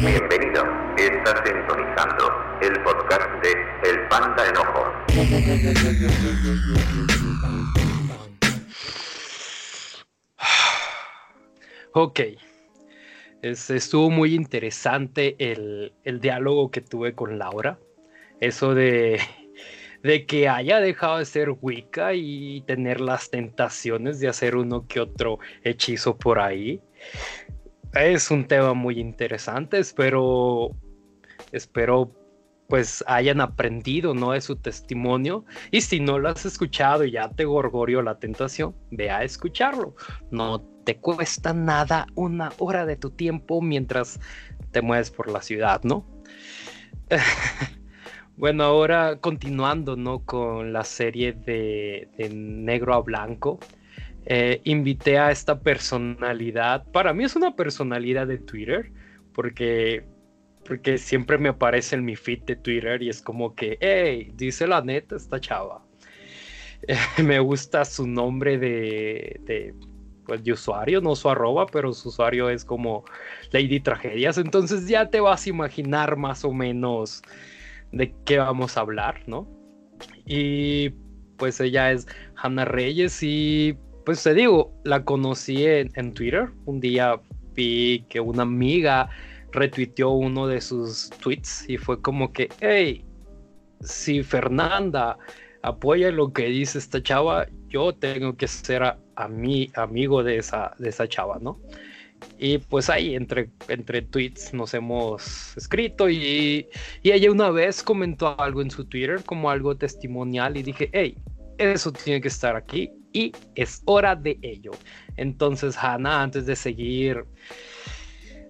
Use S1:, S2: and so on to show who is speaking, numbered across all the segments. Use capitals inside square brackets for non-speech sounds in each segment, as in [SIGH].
S1: Bienvenido, estás sintonizando el podcast de El Panda Enojo.
S2: Ok. Es- estuvo muy interesante el, el diálogo que tuve con Laura. Eso de, de que haya dejado de ser Wicca y tener las tentaciones de hacer uno que otro hechizo por ahí. Es un tema muy interesante. Espero, espero pues hayan aprendido, ¿no? De su testimonio. Y si no lo has escuchado y ya te gorgorio la tentación, ve a escucharlo. No te cuesta nada una hora de tu tiempo mientras te mueves por la ciudad, ¿no? [LAUGHS] bueno, ahora continuando, ¿no? Con la serie de, de negro a blanco. Eh, invité a esta personalidad. Para mí es una personalidad de Twitter, porque porque siempre me aparece en mi feed de Twitter y es como que, hey, dice la neta esta chava. [LAUGHS] me gusta su nombre de, de, pues, de usuario, no su arroba, pero su usuario es como Lady Tragedias. Entonces ya te vas a imaginar más o menos de qué vamos a hablar, ¿no? Y pues ella es Hannah Reyes y pues te digo, la conocí en, en Twitter. Un día vi que una amiga retuiteó uno de sus tweets y fue como que, hey, si Fernanda apoya lo que dice esta chava, yo tengo que ser a, a mí amigo de esa, de esa chava, ¿no? Y pues ahí entre, entre tweets nos hemos escrito y, y ella una vez comentó algo en su Twitter como algo testimonial y dije, hey, eso tiene que estar aquí y es hora de ello. Entonces, Hannah, antes de seguir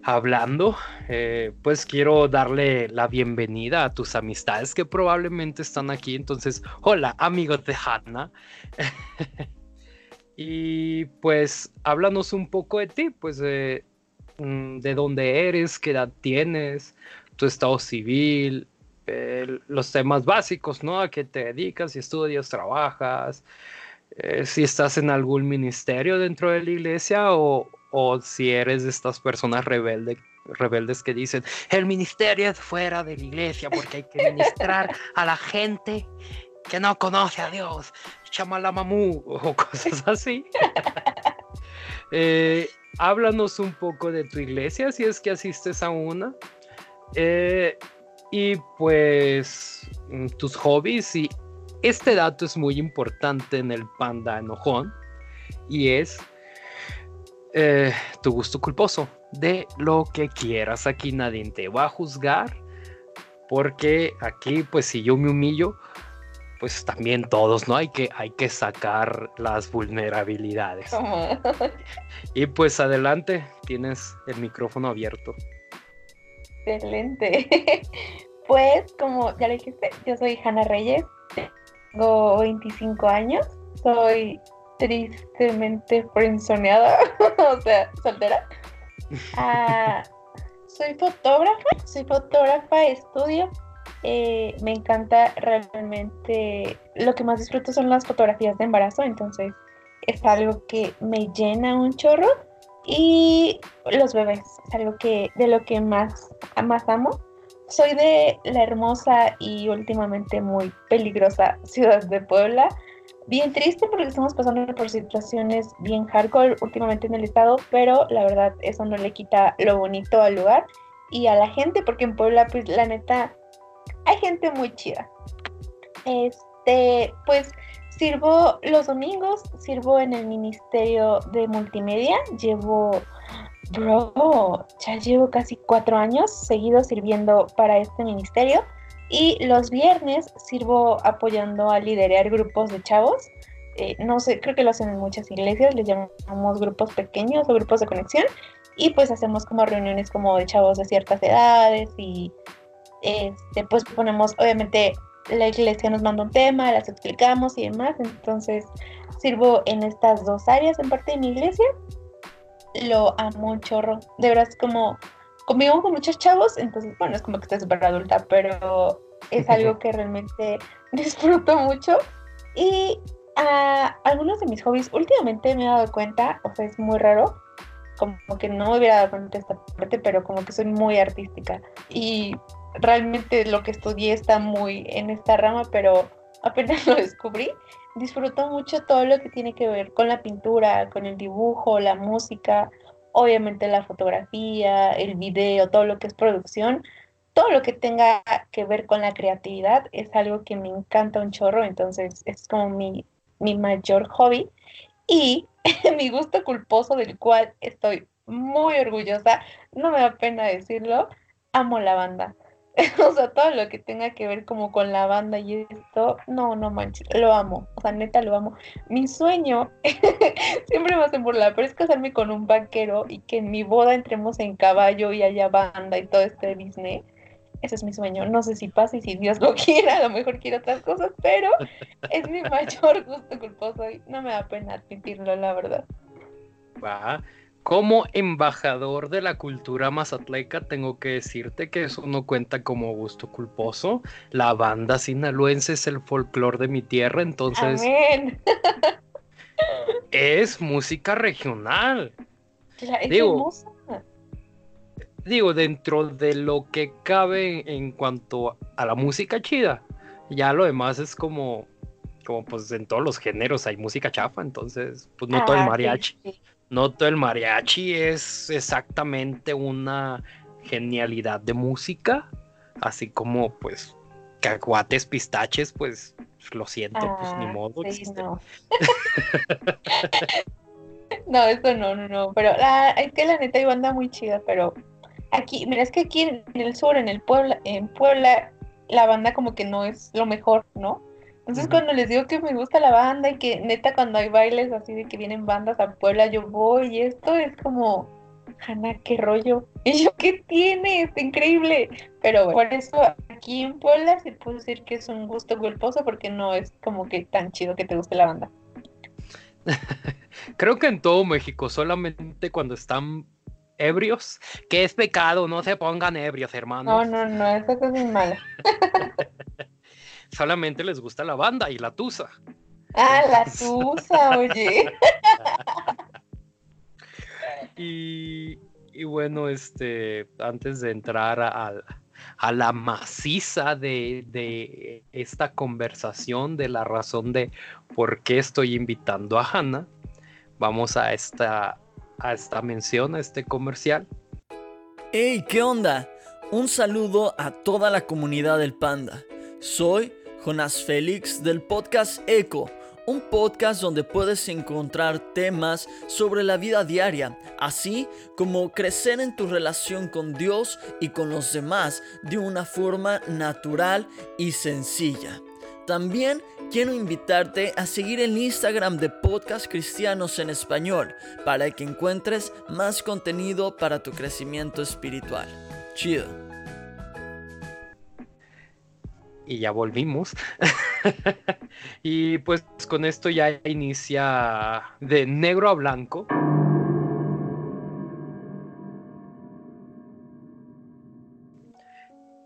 S2: hablando, eh, pues quiero darle la bienvenida a tus amistades que probablemente están aquí. Entonces, hola amigos de Hannah. [LAUGHS] y pues háblanos un poco de ti, pues de, mm, de dónde eres, qué edad tienes, tu estado civil, eh, los temas básicos, ¿no? A qué te dedicas, si estudias, trabajas, eh, si estás en algún ministerio dentro de la iglesia o, o si eres de estas personas rebelde, rebeldes que dicen, el ministerio es fuera de la iglesia porque hay que ministrar a la gente que no conoce a Dios, chamalamamu o [LAUGHS] cosas así. [LAUGHS] eh, háblanos un poco de tu iglesia, si es que asistes a una. Eh, y pues mm, tus hobbies y este dato es muy importante en el panda enojón y es eh, tu gusto culposo de lo que quieras. Aquí nadie te va a juzgar porque aquí pues si yo me humillo pues también todos, ¿no? Hay que, hay que sacar las vulnerabilidades. [LAUGHS] y pues adelante, tienes el micrófono abierto.
S3: Excelente. [LAUGHS] Pues como ya le dijiste, yo soy Hanna Reyes, tengo 25 años, soy tristemente frenzoneada, [LAUGHS] o sea, soltera. Ah, [LAUGHS] soy fotógrafa, soy fotógrafa, estudio. Eh, me encanta realmente, lo que más disfruto son las fotografías de embarazo, entonces es algo que me llena un chorro. Y los bebés, es algo que de lo que más, más amo. Soy de la hermosa y últimamente muy peligrosa ciudad de Puebla. Bien triste porque estamos pasando por situaciones bien hardcore últimamente en el estado, pero la verdad eso no le quita lo bonito al lugar y a la gente, porque en Puebla, pues la neta, hay gente muy chida. Este, pues sirvo los domingos, sirvo en el Ministerio de Multimedia, llevo, bro, ya llevo casi cuatro años seguido sirviendo para este ministerio y los viernes sirvo apoyando a liderar grupos de chavos. Eh, no sé, creo que lo hacen en muchas iglesias, les llamamos grupos pequeños o grupos de conexión y pues hacemos como reuniones como de chavos de ciertas edades y este, pues ponemos, obviamente la iglesia nos manda un tema, las explicamos y demás, entonces sirvo en estas dos áreas en parte de mi iglesia, lo amo un chorro, de verdad es como, convivo con muchos chavos, entonces bueno, es como que estoy súper adulta, pero es [LAUGHS] algo que realmente [LAUGHS] disfruto mucho y uh, algunos de mis hobbies últimamente me he dado cuenta, o sea, es muy raro, como que no me hubiera dado cuenta de esta parte, pero como que soy muy artística. Y realmente lo que estudié está muy en esta rama, pero apenas [LAUGHS] lo descubrí. Disfruto mucho todo lo que tiene que ver con la pintura, con el dibujo, la música, obviamente la fotografía, el video, todo lo que es producción, todo lo que tenga que ver con la creatividad es algo que me encanta un chorro, entonces es como mi, mi mayor hobby. Y [LAUGHS] mi gusto culposo del cual estoy muy orgullosa, no me da pena decirlo, amo la banda. [LAUGHS] o sea, todo lo que tenga que ver como con la banda y esto, no, no manches, lo amo, o sea, neta lo amo. Mi sueño, [LAUGHS] siempre me hacen burlar, pero es casarme con un vaquero y que en mi boda entremos en caballo y haya banda y todo este Disney. Ese es mi sueño. No sé si pasa y si Dios lo [LAUGHS] quiera, a lo mejor quiere otras cosas, pero es mi mayor gusto culposo y no me da pena admitirlo, la verdad.
S2: Como embajador de la cultura mazatleca, tengo que decirte que eso no cuenta como gusto culposo. La banda sinaloense es el folclore de mi tierra, entonces. es música regional. digo, digo, dentro de lo que cabe en cuanto a la música chida, ya lo demás es como, como pues en todos los géneros hay música chafa, entonces, pues no todo el ah, mariachi. No todo el mariachi es exactamente una genialidad de música, así como pues cacahuates, pistaches, pues lo siento, pues ni ah, modo.
S3: no. [LAUGHS] no, eso no, no, no, pero la, es que la neta hay banda muy chida, pero aquí, mira, es que aquí en el sur, en el Puebla, en Puebla, la banda como que no es lo mejor, ¿no? Entonces cuando les digo que me gusta la banda y que neta cuando hay bailes así de que vienen bandas a Puebla, yo voy y esto es como, Hanna, qué rollo. [LAUGHS] Y yo, ¿qué tiene? Está increíble. Pero bueno, por eso aquí en Puebla se puede decir que es un gusto culposo porque no es como que tan chido que te guste la banda. [LAUGHS]
S2: Creo que en todo México, solamente cuando están ebrios, que es pecado, no se pongan ebrios, hermanos.
S3: No, no, no, eso es muy malo. [LAUGHS]
S2: solamente les gusta la banda y la tusa.
S3: Ah, la tusa, oye. [LAUGHS]
S2: y, bueno, este, antes de entrar a, la maciza de, esta conversación, de la razón de por qué estoy invitando a Hannah, vamos a esta, a esta mención, a este comercial.
S4: ¡Hey! ¿Qué onda? Un saludo a toda la comunidad del Panda. Soy Jonas Félix del podcast Eco, un podcast donde puedes encontrar temas sobre la vida diaria, así como crecer en tu relación con Dios y con los demás de una forma natural y sencilla. También quiero invitarte a seguir el Instagram de Podcast Cristianos en Español para que encuentres más contenido para tu crecimiento espiritual. Chido
S2: y ya volvimos. [LAUGHS] y pues con esto ya inicia de negro a blanco.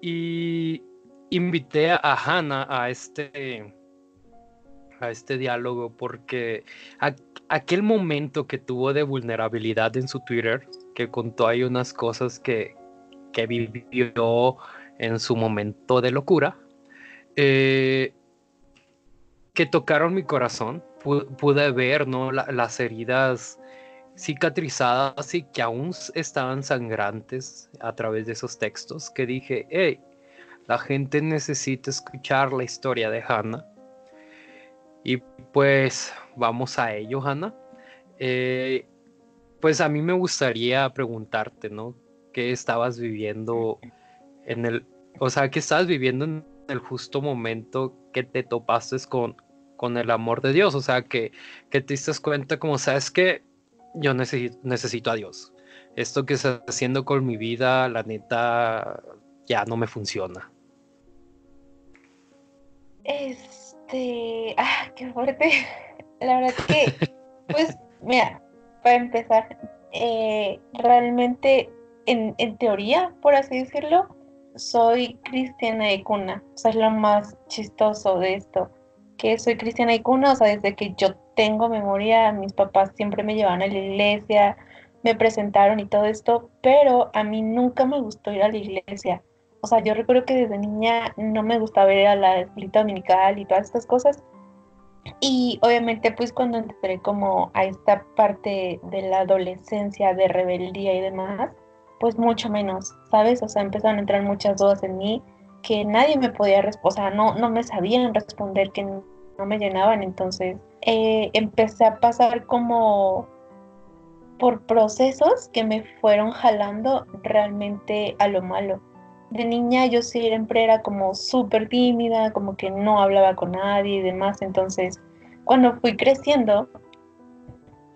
S2: Y invité a Hannah a este a este diálogo porque aquel momento que tuvo de vulnerabilidad en su Twitter, que contó ahí unas cosas que, que vivió en su momento de locura, eh, que tocaron mi corazón. Pude, ver ¿no? las heridas cicatrizadas y que aún estaban sangrantes a través de esos textos, que dije, hey, la gente necesita escuchar la historia de Hannah. Y pues vamos a ello, Hannah. Eh, pues a mí me gustaría preguntarte, ¿no? ¿Qué estabas viviendo en el, o sea, qué estabas viviendo en el justo momento que te topaste con, con el amor de Dios, o sea, que, que te diste cuenta como, sabes que yo necesito, necesito a Dios. Esto que está haciendo con mi vida, la neta, ya no me funciona.
S3: Este, ah, qué fuerte. [LAUGHS] La verdad que, pues, mira, para empezar, eh, realmente, en, en teoría, por así decirlo, soy cristiana y cuna. O sea, es lo más chistoso de esto. Que soy cristiana y cuna, o sea, desde que yo tengo memoria, mis papás siempre me llevaban a la iglesia, me presentaron y todo esto, pero a mí nunca me gustó ir a la iglesia. O sea, yo recuerdo que desde niña no me gustaba ir a la escuelita dominical y todas estas cosas. Y obviamente pues cuando entré como a esta parte de la adolescencia, de rebeldía y demás, pues mucho menos, ¿sabes? O sea, empezaron a entrar muchas dudas en mí que nadie me podía responder, o sea, no, no me sabían responder, que no, me llenaban. Entonces eh, empecé a pasar como por procesos que me fueron jalando realmente a lo malo. De niña yo siempre era como súper tímida, como que no hablaba con nadie y demás. Entonces, cuando fui creciendo,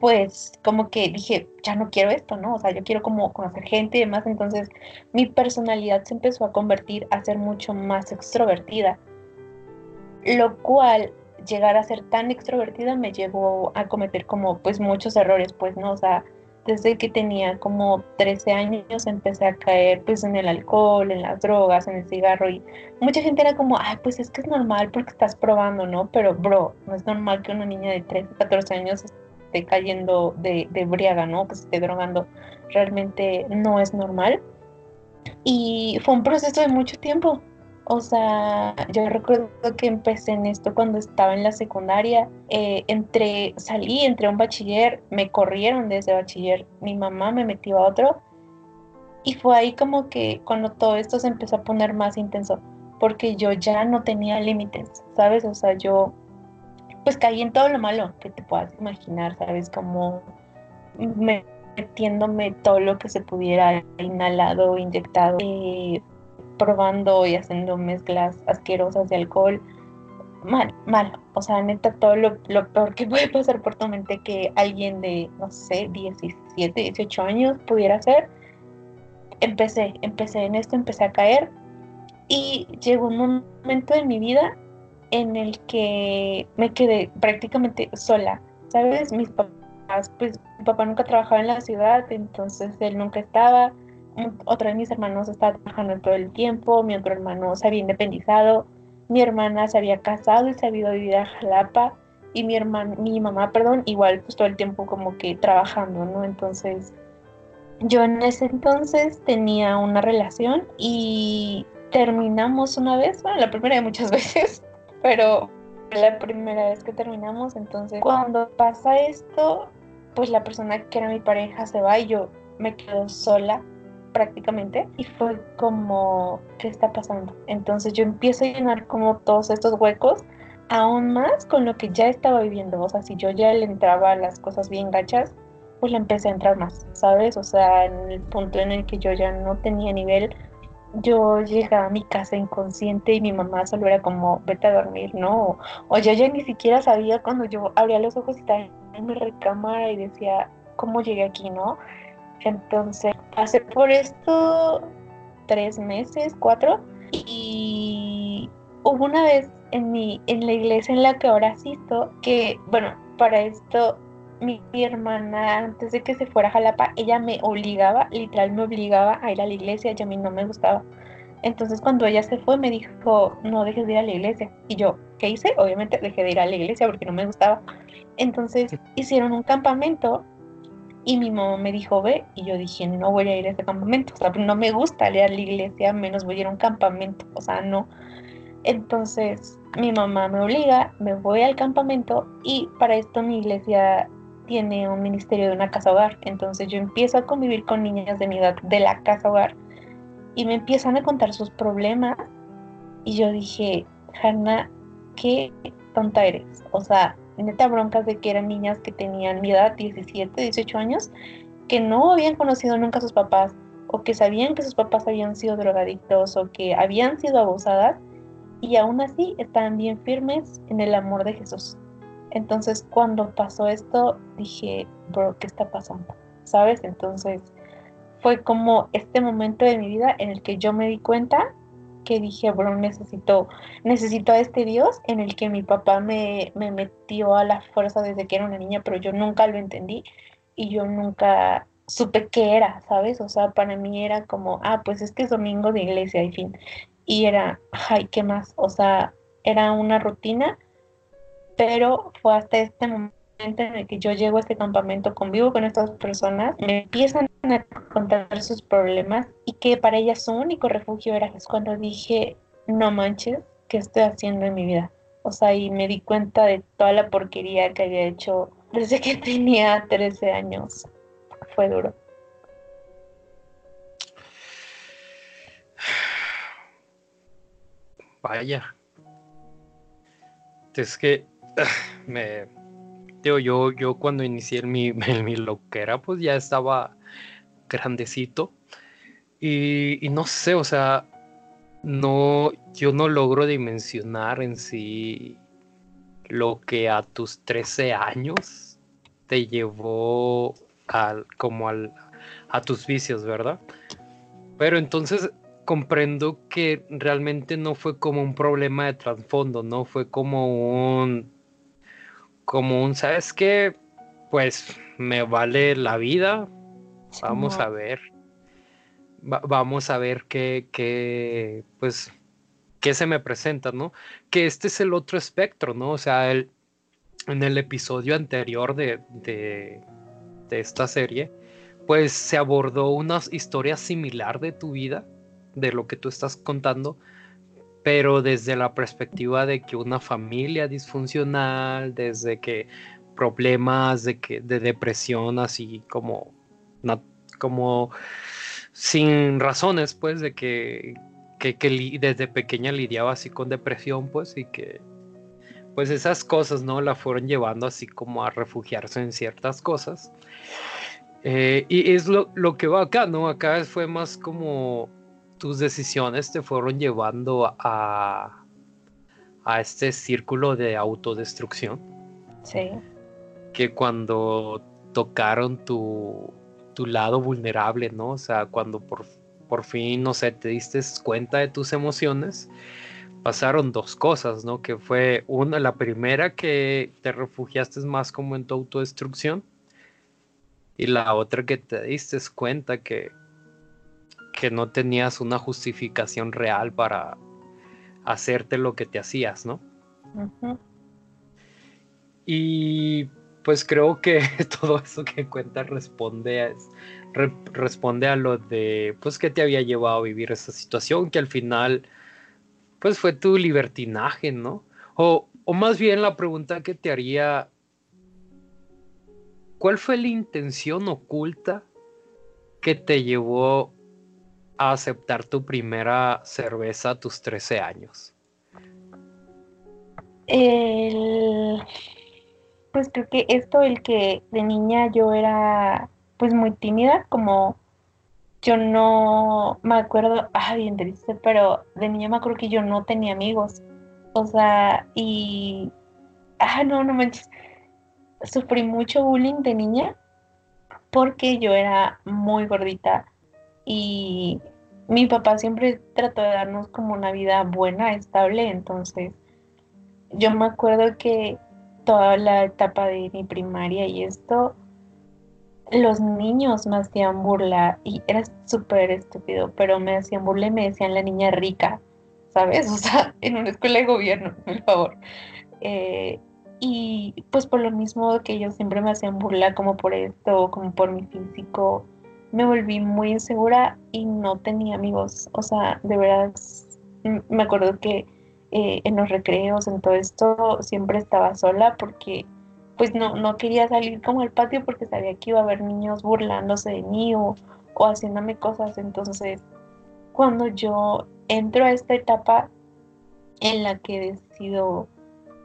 S3: pues como que dije, ya no quiero esto, ¿no? O sea, yo quiero como conocer gente y demás. Entonces, mi personalidad se empezó a convertir a ser mucho más extrovertida. Lo cual llegar a ser tan extrovertida me llevó a cometer como pues muchos errores, pues no, o sea, desde que tenía como 13 años empecé a caer pues en el alcohol, en las drogas, en el cigarro y mucha gente era como, ay, pues es que es normal porque estás probando, ¿no? Pero bro, no es normal que una niña de 13, 14 años esté cayendo de, de briaga, ¿no? Que se esté drogando, realmente no es normal. Y fue un proceso de mucho tiempo, o sea, yo recuerdo que empecé en esto cuando estaba en la secundaria. Eh, salí, entre un bachiller, me corrieron de ese bachiller, mi mamá me metió a otro. Y fue ahí como que cuando todo esto se empezó a poner más intenso, porque yo ya no tenía límites, ¿sabes? O sea, yo pues caí en todo lo malo que te puedas imaginar, ¿sabes? Como metiéndome todo lo que se pudiera, inhalado, inyectado. Eh, probando y haciendo mezclas asquerosas de alcohol. Mal, mal. O sea, neta, todo lo, peor que puede pasar por tu mente que alguien de, no sé, 17, 18 años pudiera hacer. Empecé, empecé en esto, empecé a caer. Y llegó un momento en mi vida en el que me quedé prácticamente sola. ¿Sabes? Mis papás, pues mi papá nunca trabajaba en la ciudad, entonces él nunca estaba otro de mis hermanos estaba trabajando todo el tiempo, mi otro hermano se había independizado, mi hermana se había casado y se había ido a Jalapa y mi hermana, mi mamá, perdón, igual pues todo el tiempo como que trabajando, ¿no? Entonces, yo en ese entonces tenía una relación y terminamos una vez, bueno, la primera de muchas [LAUGHS] veces, pero la primera vez que terminamos, entonces cuando pasa esto, pues la persona que era mi pareja se va y yo me quedo sola prácticamente y fue como, ¿qué está pasando? Entonces yo empiezo a llenar como todos estos huecos aún más con lo que ya estaba viviendo, o sea, si yo ya le entraba a las cosas bien gachas, pues le empecé a entrar más, ¿sabes? O sea, en el punto en el que yo ya no tenía nivel, yo llegaba a mi casa inconsciente y mi mamá solo era como, vete a dormir, ¿no? O, yo ya ni siquiera sabía cuando yo abría los ojos y estaba en mi recámara y decía, ¿cómo llegué aquí, no? Entonces pasé por esto tres meses, cuatro, y hubo una vez en, mi, en la iglesia en la que ahora asisto que, bueno, para esto mi, hermana, antes de que se fuera a Jalapa, ella me obligaba, literal me obligaba a ir a la iglesia y a mí no me gustaba. Entonces cuando ella se fue me dijo, no dejes de ir a la iglesia. Y yo, ¿qué hice? Obviamente dejé de ir a la iglesia porque no me gustaba. Entonces hicieron un campamento y mi mamá me dijo, ve, y yo dije, no voy a ir a ese campamento, o sea, no me gusta leer la iglesia, menos voy a ir a un campamento, o sea, no. Entonces, mi mamá me obliga, me voy al campamento y para esto mi iglesia tiene un ministerio de una casa hogar, entonces yo empiezo a convivir con niñas de mi edad de la casa hogar y me empiezan a contar sus problemas. Y yo dije, Hanna, qué tonta eres, o sea, neta broncas de que eran niñas que tenían mi edad, 17, 18 años, que no habían conocido nunca a sus papás o que sabían que sus papás habían sido drogadictos o que habían sido abusadas y aún así estaban bien firmes en el amor de Jesús. Entonces cuando pasó esto dije, bro, ¿qué está pasando? ¿Sabes? Entonces fue como este momento de mi vida en el que yo me di cuenta que dije, bueno, necesito, necesito a este Dios en el que mi papá me, me metió a la fuerza desde que era una niña, pero yo nunca lo entendí y yo nunca supe qué era, ¿sabes? O sea, para mí era como, ah, pues es que es domingo de iglesia, y fin. Y era, ay, ¿qué más? O sea, era una rutina, pero fue hasta este momento en el que yo llego a este campamento, convivo con estas personas, me empiezan a contar sus problemas y que para ellas su único refugio era Jesús. Cuando dije, no manches, ¿qué estoy haciendo en mi vida? O sea, y me di cuenta de toda la porquería que había hecho desde que [LAUGHS] tenía 13 años. Fue duro.
S2: Vaya. Es que [SIGHS] me digo, yo, yo cuando inicié mi, [LAUGHS] mi loquera, pues ya estaba grandecito. Y, y, no sé, o sea, no, yo no logro dimensionar en sí lo que a tus 13 años te llevó al, como al, a tus vicios, ¿verdad? Pero entonces comprendo que realmente no fue como un problema de trasfondo, no fue como un, como un, ¿sabes qué? Pues me vale la vida, vamos a ver, vamos a ver qué, qué, pues, qué se me presenta, ¿no? Que este es el otro espectro, ¿no? O sea, el, en el episodio anterior de, de, de esta serie, pues se abordó una historia similar de tu vida de lo que tú estás contando, pero desde la perspectiva de que una familia disfuncional, desde que problemas de, que, de depresión así como, como sin razones, pues, de que, que, que, desde pequeña lidiaba así con depresión, pues, y que pues esas cosas, ¿no? La fueron llevando así como a refugiarse en ciertas cosas. Eh, y es lo, lo, que va acá, ¿no? Acá fue más como tus decisiones te fueron llevando a, a este círculo de autodestrucción.
S3: Sí.
S2: Que cuando tocaron tu, tu lado vulnerable, ¿no? O sea, cuando por, por fin, no sé, te diste cuenta de tus emociones, pasaron dos cosas, ¿no? Que fue una, la primera que te refugiaste más como en tu autodestrucción y la otra que te diste cuenta que que no tenías una justificación real para hacerte lo que te hacías, ¿no? Y pues creo que [LAUGHS] todo eso que cuentas responde a, responde a lo de, pues, que te había llevado a vivir esa situación, que al final, pues, fue tu libertinaje, ¿no? O, o más bien la pregunta que te haría, ¿cuál fue la intención oculta que te llevó aceptar tu primera cerveza a tus 13 años?
S3: Pues creo que esto, el que de niña yo era pues muy tímida, como yo no me acuerdo, ah, bien triste, pero de niña me acuerdo que yo no tenía amigos. O sea, y, ah, no, no manches, sufrí mucho bullying de niña porque yo era muy gordita y mi papá siempre trató de darnos como una vida buena, estable, entonces yo me acuerdo que toda la etapa de mi primaria y esto, los niños me hacían burla y era súper estúpido, pero me hacían burla y me decían la niña rica, ¿sabes? [LAUGHS] O sea, en una escuela de gobierno, por favor. Eh, y pues por lo mismo que ellos siempre me hacían burla como por esto, como por mi físico, me volví muy insegura y no tenía amigos. O sea, de verdad, me acuerdo que eh, en los recreos, en todo esto, siempre estaba sola porque pues no, no quería salir como al patio porque sabía que iba a haber niños burlándose de mí o, o haciéndome cosas. Entonces, cuando yo entro a esta etapa en la que decido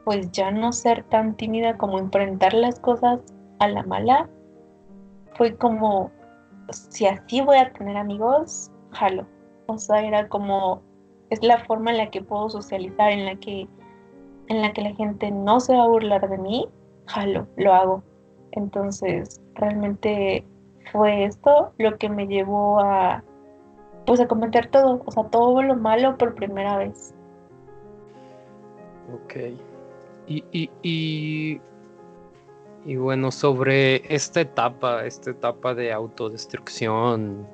S3: pues ya no ser tan tímida como enfrentar las cosas a la mala, fue como si así voy a tener amigos, jalo. O sea, era como, es la forma en la que puedo socializar, en la que, en la que la gente no se va a burlar de mí, jalo, lo hago. Entonces, realmente fue esto lo que me llevó a, pues a cometer todo, o sea, todo lo malo por primera vez.
S2: Ok. Y, y, y y bueno, sobre esta etapa, esta etapa de autodestrucción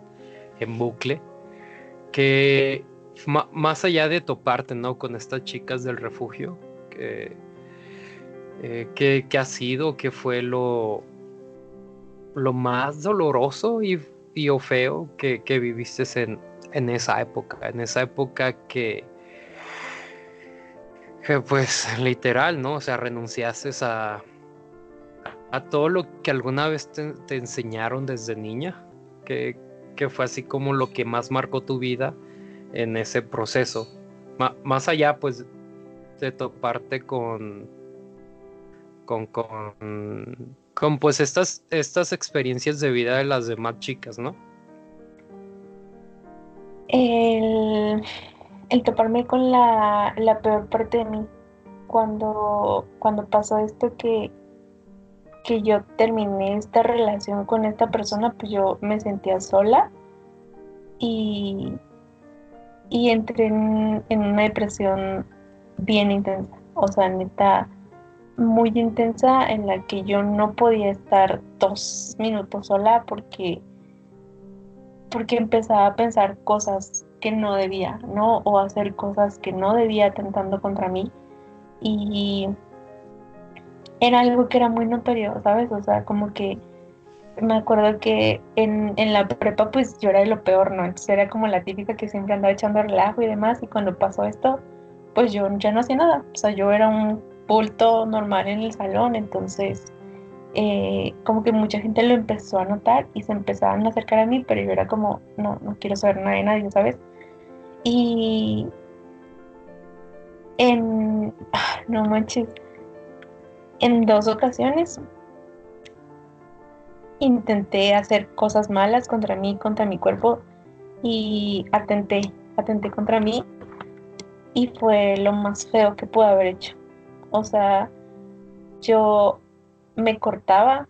S2: en bucle, que más allá de toparte, ¿no? Con estas chicas del refugio, que Eh, ¿qué, ha sido? ¿Qué fue lo, lo más doloroso y, o feo que, viviste en, en, esa época? En esa época que, que pues literal, ¿no? O sea, renunciaste a, a todo lo que alguna vez te, enseñaron desde niña, que, que, fue así como lo que más marcó tu vida en ese proceso. más allá, pues, de toparte con, con, con, con, pues estas, estas experiencias de vida de las demás chicas, ¿no?
S3: El, el toparme con la, la, peor parte de mí cuando, cuando pasó esto que, que yo terminé esta relación con esta persona, pues yo me sentía sola y, y entré en, una depresión bien intensa. O sea, neta, muy intensa en la que yo no podía estar dos minutos sola porque, porque empezaba a pensar cosas que no debía, ¿no? O hacer cosas que no debía atentando contra mí. Y era algo que era muy notorio, ¿sabes? O sea, como que me acuerdo que en, en, la prepa pues yo era de lo peor, ¿no? Entonces era como la típica que siempre andaba echando relajo y demás y cuando pasó esto pues yo ya no hacía nada, o sea, yo era un bulto normal en el salón, entonces eh, como que mucha gente lo empezó a notar y se empezaban a acercar a mí, pero yo era como, no, no quiero saber nada de nadie, ¿sabes? Y en, no manches, en dos ocasiones intenté hacer cosas malas contra mí, contra mi cuerpo y atenté, atenté contra mí y fue lo más feo que pude haber hecho. O sea, yo me cortaba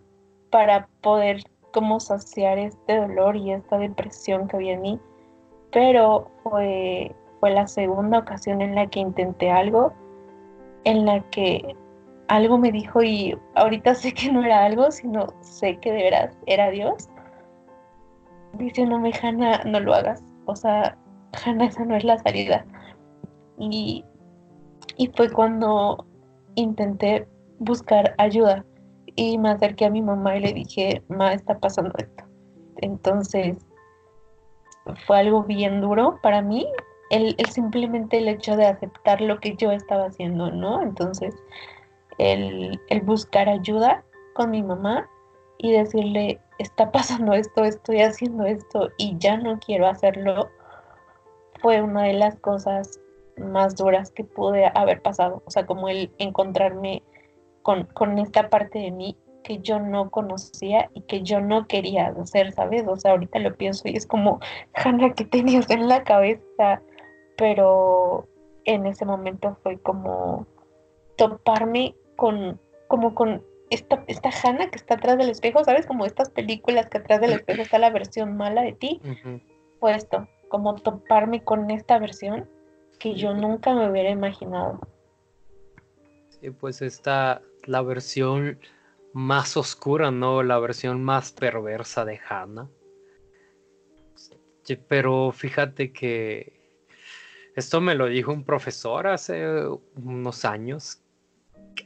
S3: para poder como saciar este dolor y esta depresión que había en mí, pero fue, fue la segunda ocasión en la que intenté algo, en la que algo me dijo y ahorita sé que no era algo, sino sé que de veras era Dios, diciéndome, Hanna, no lo hagas. O sea, Hanna, esa no es la salida. Y, y fue cuando intenté buscar ayuda y me acerqué a mi mamá y le dije, ma, está pasando esto. Entonces, fue algo bien duro para mí, el, el, simplemente el hecho de aceptar lo que yo estaba haciendo, ¿no? Entonces, el, buscar ayuda con mi mamá y decirle, está pasando esto, estoy haciendo esto y ya no quiero hacerlo, fue una de las cosas más duras que pude haber pasado. O sea, como el encontrarme con, con esta parte de mí que yo no conocía y que yo no quería hacer, ¿sabes? O sea, ahorita lo pienso y es como, Hanna, ¿qué tenías en la cabeza? Pero en ese momento fue como toparme con, como con esta, esta Hannah que está atrás del espejo, ¿sabes? Como estas películas que atrás del espejo está la versión mala de ti. Fue esto, como toparme con esta versión que yo nunca me hubiera imaginado.
S2: Sí, pues esta, la versión más oscura, ¿no? La versión más perversa de Hannah. pero fíjate que esto me lo dijo un profesor hace unos años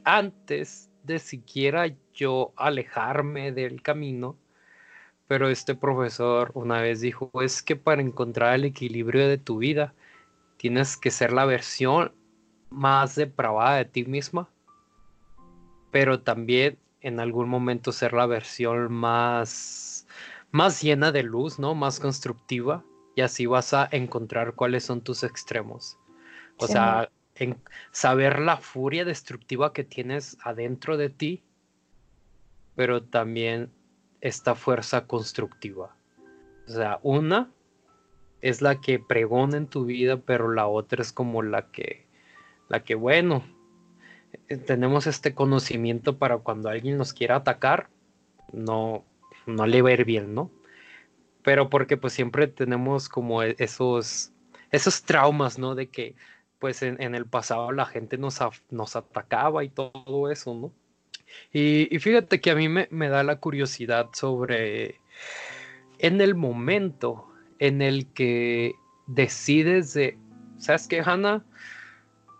S2: antes de siquiera yo alejarme del camino, pero este profesor una vez dijo, es que para encontrar el equilibrio de tu vida, tienes que ser la versión más depravada de ti misma, pero también en algún momento ser la versión más, más llena de luz, ¿no? Más constructiva, y así vas a encontrar cuáles son tus extremos. O sea, en saber la furia destructiva que tienes adentro de ti, pero también esta fuerza constructiva. O sea, una es la que pregona en tu vida, pero la otra es como la que, la que, bueno, eh, tenemos este conocimiento para cuando alguien nos quiera atacar, no, no le va a ir bien, ¿no? Pero porque pues siempre tenemos como e-, esos, esos traumas, ¿no? De que pues en, el pasado la gente nos, atacaba y todo eso, ¿no? Y, fíjate que a mí me, da la curiosidad sobre en el momento en el que decides de, ¿sabes qué, Hannah?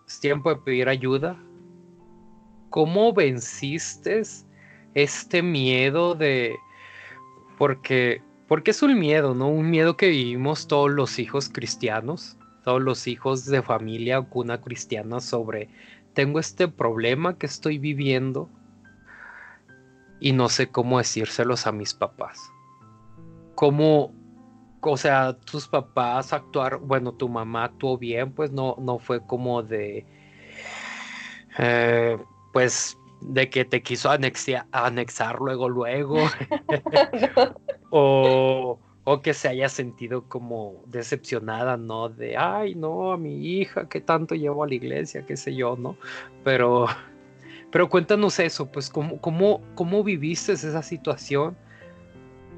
S2: Es tiempo de pedir ayuda. ¿cómo venciste este miedo de... Porque, porque es un miedo, ¿no? Un miedo que vivimos todos los hijos cristianos, todos los hijos de familia o cuna cristiana sobre, tengo este problema que estoy viviendo y no sé cómo decírselos a mis papás. ¿Cómo, o sea, tus papás actuar, bueno, tu mamá actuó bien, pues no, no fue como de, eh, pues, de que te quiso anexar luego, luego, [LAUGHS] [LAUGHS] o, o, que se haya sentido como decepcionada, ¿no? De, ay, no, a mi hija, que tanto llevo a la iglesia, qué sé yo, ¿no? Pero, [LAUGHS] pero cuéntanos eso, pues, ¿cómo, cómo, cómo viviste esa situación?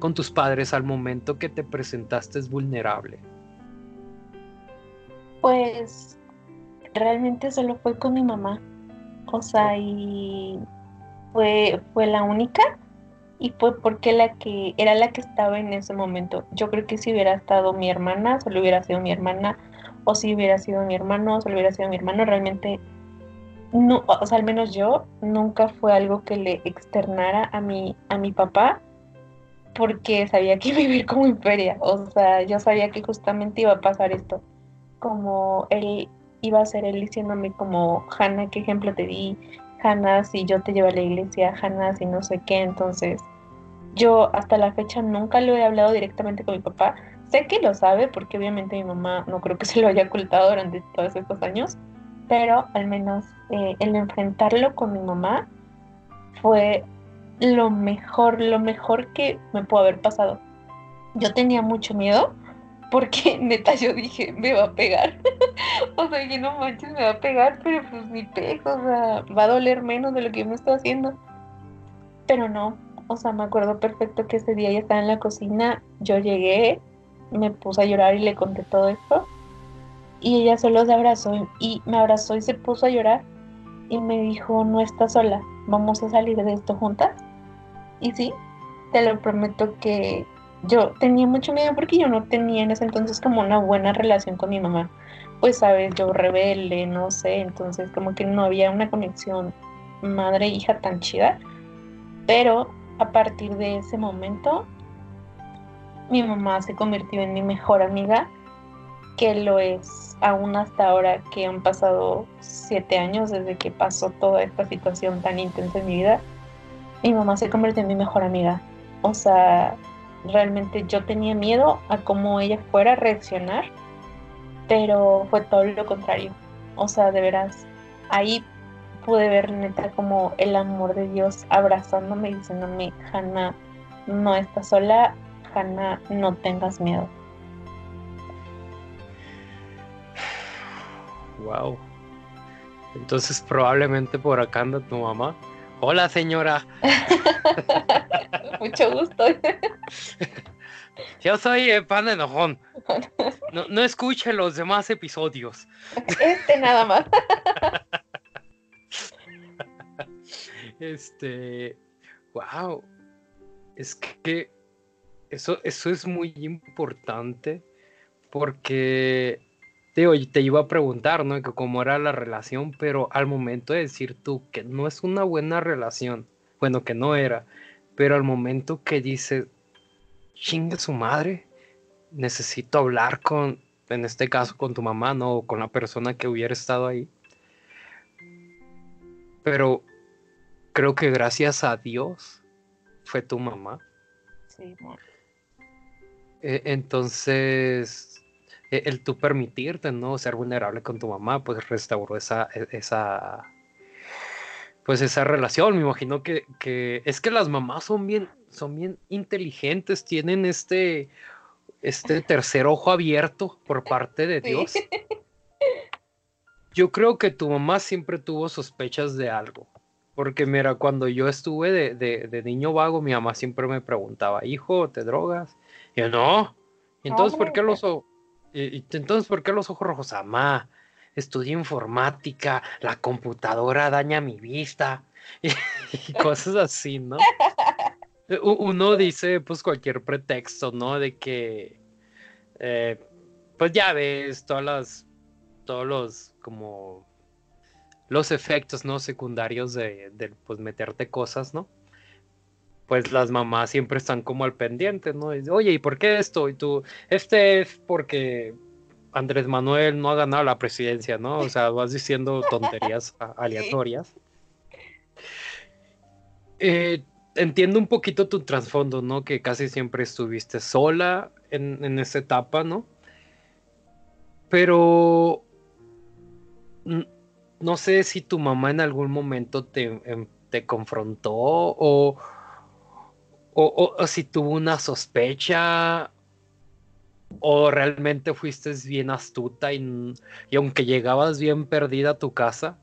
S2: con tus padres al momento que te presentaste vulnerable?
S3: Pues realmente solo fue con mi mamá. O sea, y fue, fue la única y fue porque la que era la que estaba en ese momento. Yo creo que si hubiera estado mi hermana, solo hubiera sido mi hermana, o si hubiera sido mi hermano, solo hubiera sido mi hermano, realmente no, o sea, al menos yo nunca fue algo que le externara a mi a mi papá porque sabía que [LAUGHS] iba a vivir como imperia, o sea, yo sabía que justamente iba a pasar esto, como él iba a ser él diciéndome como, Hanna, ¿qué ejemplo te di? Hanna, si yo te llevo a la iglesia, Hanna, si no sé qué, entonces yo hasta la fecha nunca lo he hablado directamente con mi papá, sé que lo sabe porque obviamente mi mamá no creo que [LAUGHS] se lo haya ocultado durante todos estos años, pero al menos eh, el enfrentarlo con mi mamá fue lo mejor, lo mejor que me pudo haber pasado. Yo tenía mucho miedo porque [LAUGHS] neta yo dije, me va a pegar. [LAUGHS] o sea, que no manches, me va a pegar, pero pues ni pego, o sea, va a doler menos de lo que yo me estoy haciendo. Pero no, o sea, me acuerdo perfecto que ese día ya estaba en la cocina, yo llegué, me puse a llorar y le conté todo esto. Y ella solo se abrazó y me abrazó y se puso a llorar y me dijo, no estás sola, vamos a salir de esto juntas. Y sí, te lo prometo que yo tenía mucho miedo porque yo no tenía en ese entonces como una buena relación con mi mamá. Pues sabes, yo rebelde, no sé, entonces como que no había una conexión madre-hija tan chida. Pero a partir de ese momento, mi mamá se convirtió en mi mejor amiga, que lo es aún hasta ahora que han pasado siete años desde que pasó toda esta situación tan intensa en mi vida mi mamá se convirtió en mi mejor amiga. O sea, realmente yo tenía miedo a cómo ella fuera a reaccionar, pero fue todo lo contrario. O sea, de veras, ahí pude ver neta como el amor de Dios abrazándome y diciéndome, Hanna, no estás sola, Hanna, no tengas miedo.
S2: Wow. Entonces probablemente por acá anda tu mamá. Hola, señora. [LAUGHS]
S3: Mucho gusto. [LAUGHS]
S2: Yo soy el pan de enojón. No, no escuche los demás episodios.
S3: Este nada más. [LAUGHS]
S2: Este. Wow. Es que eso, eso es muy importante. Porque Tío, te iba a preguntar, ¿no? Cómo era la relación, pero al momento de decir tú que no es una buena relación, bueno, que no era, pero al momento que dices, chingue su madre, necesito hablar con, en este caso, con tu mamá, ¿no? O con la persona que hubiera estado ahí. Pero creo que gracias a Dios fue tu mamá.
S3: Sí,
S2: e, entonces, e, el tú permitirte, ¿no? Ser vulnerable con tu mamá, pues restauró esa, e, esa, pues esa relación. Me imagino que, que, es que las mamás son bien, son bien inteligentes, tienen este, este tercer ojo abierto por parte de Dios. Yo creo que tu mamá siempre tuvo sospechas de algo. Porque mira, cuando yo estuve de, de, de niño vago, mi mamá siempre me preguntaba, hijo, ¿te drogas? Y yo, no. Y entonces, ¿por qué los, y, entonces, ¿por qué los ojos rojos? Amá, estudio informática, la computadora daña mi vista [LAUGHS] y, cosas así, ¿no? Uno dice, pues, cualquier pretexto, ¿no? De que, eh, pues ya ves, todas las, todos los, como, los efectos no secundarios de, de, pues meterte cosas, ¿no? Pues las mamás siempre están como al pendiente, ¿no? Oye, ¿y por qué esto? Y tú, este es porque Andrés Manuel no ha ganado la presidencia, ¿no? O sea, vas diciendo tonterías [LAUGHS] aleatorias. Eh, entiendo un poquito tu trasfondo, ¿no? Que casi siempre estuviste sola en, en esa etapa, ¿no? Pero no sé si tu mamá en algún momento te, em, te confrontó o, o, o, si tuvo una sospecha o realmente fuiste bien astuta y, y aunque llegabas bien perdida a tu casa,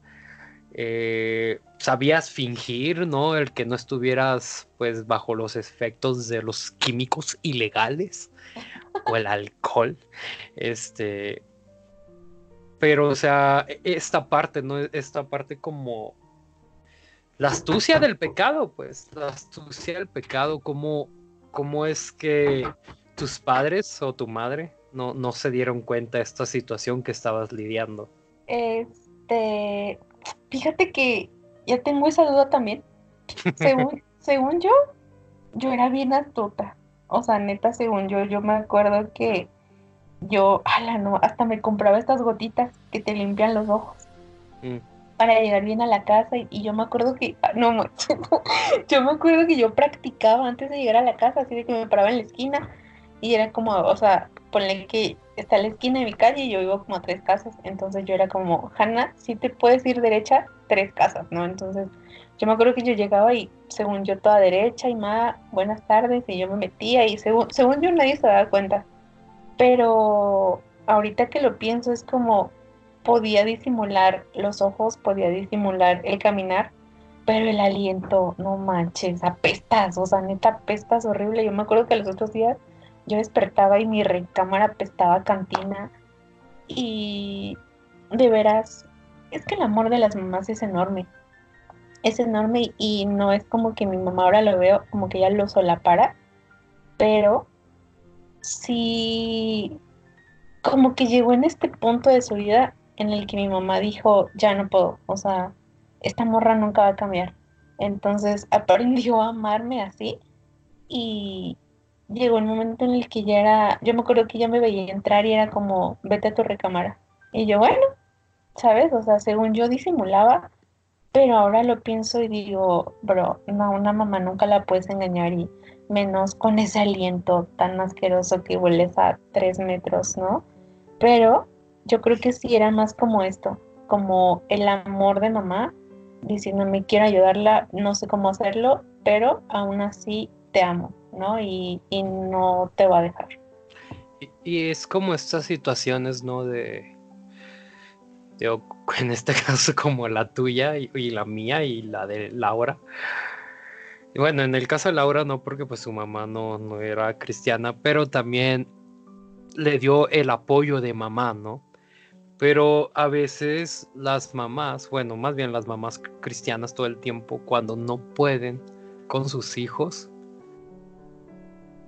S2: eh, sabías fingir, ¿no? El que no estuvieras pues bajo los efectos de los químicos ilegales o el alcohol. Este, pero o sea, e, esta parte, ¿no? Esta parte como la astucia del pecado, pues, la astucia del pecado, cómo, cómo es que tus padres o tu madre no, no se dieron cuenta de esta situación que estabas lidiando.
S3: Este, Fíjate que ya tengo esa duda también. Según, [LAUGHS] según yo, yo era bien astuta. O sea, neta, según yo, yo me acuerdo que yo, ala, no, hasta me compraba estas gotitas que te limpian los ojos. Mm. Para llegar bien a la casa y, yo me acuerdo que, ah, [LAUGHS] no, yo me acuerdo que yo practicaba antes de llegar a la casa, así de que me paraba en la esquina y era como, o sea, ponle que está en la esquina de mi calle y yo vivo como a tres casas. Entonces yo era como, Hanna, si te puedes ir derecha, tres casas, ¿no? Entonces yo me acuerdo que yo llegaba y según yo toda derecha y más, buenas tardes, y yo me metía y según, según yo nadie se daba cuenta. Pero ahorita que lo pienso es como podía disimular los ojos, podía disimular el caminar, pero el aliento, no manches, apestas, o sea, neta apestas horrible. Yo me acuerdo que los otros días yo despertaba y mi recámara apestaba cantina y de veras, es que el amor de las mamás es enorme. Es enorme y no es como que mi mamá ahora lo veo como que ya lo solapara, pero sí como que llegó en este punto de su vida en el que mi mamá dijo, ya no puedo, o sea, esta morra nunca va a cambiar. Entonces [LAUGHS] aprendió a amarme así y, llegó un momento en el que ya era, yo me acuerdo que ya me veía entrar y era como, vete a tu recámara. Y yo, bueno, ¿sabes? O sea, según yo disimulaba, pero ahora lo pienso y digo, bro, no, una mamá nunca la puedes engañar y menos con ese aliento tan asqueroso que hueles a tres metros, ¿no? Pero yo creo que sí era más como esto, como el amor de mamá, diciéndome quiero ayudarla, no sé cómo hacerlo, pero aún así te amo. ¿no? Y, no te va a dejar.
S2: Y, es como estas situaciones, ¿no? De, en este [LAUGHS] caso como la tuya y, la mía y la de Laura. Y bueno, en el caso de Laura no, porque pues su mamá no, no era cristiana, pero también le dio el apoyo de mamá, ¿no? Pero a veces las mamás, bueno, más bien las mamás cristianas todo el tiempo, cuando no pueden con sus hijos,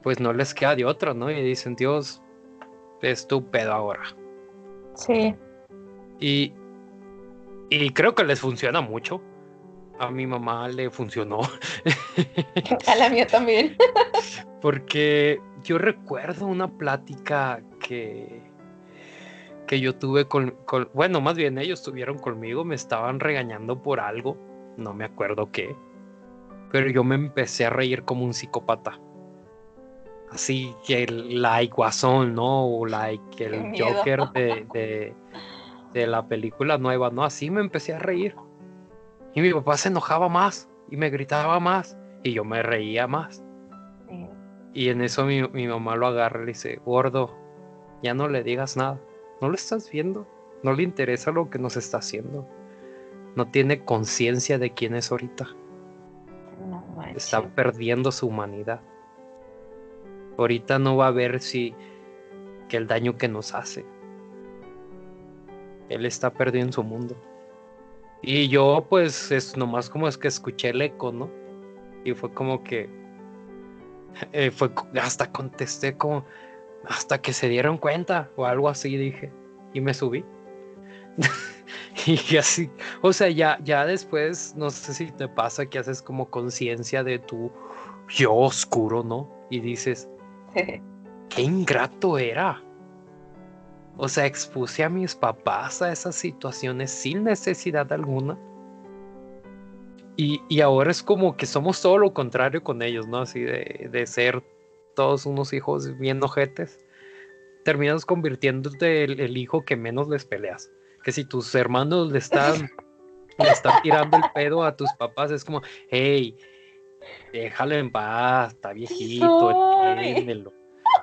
S2: pues no les queda de otro, ¿no? Y dicen, Dios, es tu pedo ahora.
S3: Sí.
S2: Y, y creo que les funciona mucho. A mi mamá le funcionó. [LAUGHS]
S3: A la mía también. [LAUGHS]
S2: Porque yo recuerdo una plática que, que yo tuve con, con, bueno, más bien ellos estuvieron conmigo, me estaban regañando por algo, no me acuerdo qué, pero yo me empecé a reír como un psicópata así que like Guasón, ¿no? O like el Joker [LAUGHS] de, de, la película nueva, ¿no? Así me empecé a reír. Y mi papá se enojaba más y me gritaba más y yo me reía más. Y en eso mi, mi, mamá lo agarra y le dice, gordo, ya no le digas nada. No lo estás viendo. No le interesa lo que nos está haciendo. No tiene conciencia de quién es ahorita. está perdiendo su humanidad ahorita no va a ver si que el daño que nos hace. Él está perdido en su mundo. Y yo pues es nomás como es que escuché el eco, ¿no? Y fue como que eh, fue hasta contesté como hasta que se dieron cuenta o algo así dije y me subí. [LAUGHS] Y así, o sea, ya, ya después, no sé si te pasa que haces como conciencia de tu yo oscuro, ¿no? Y dices, [LAUGHS] qué ingrato era. O sea, expuse a mis papás a esas situaciones sin necesidad alguna. Y, y ahora es como que somos todo lo contrario con ellos, ¿no? Así de, de ser todos unos hijos bien ojetes. Terminas convirtiéndote el, el hijo que menos les peleas que si tus hermanos le están, le están tirando el pedo a tus papás, es como, hey, déjalo en paz, está viejito, entiéndelo.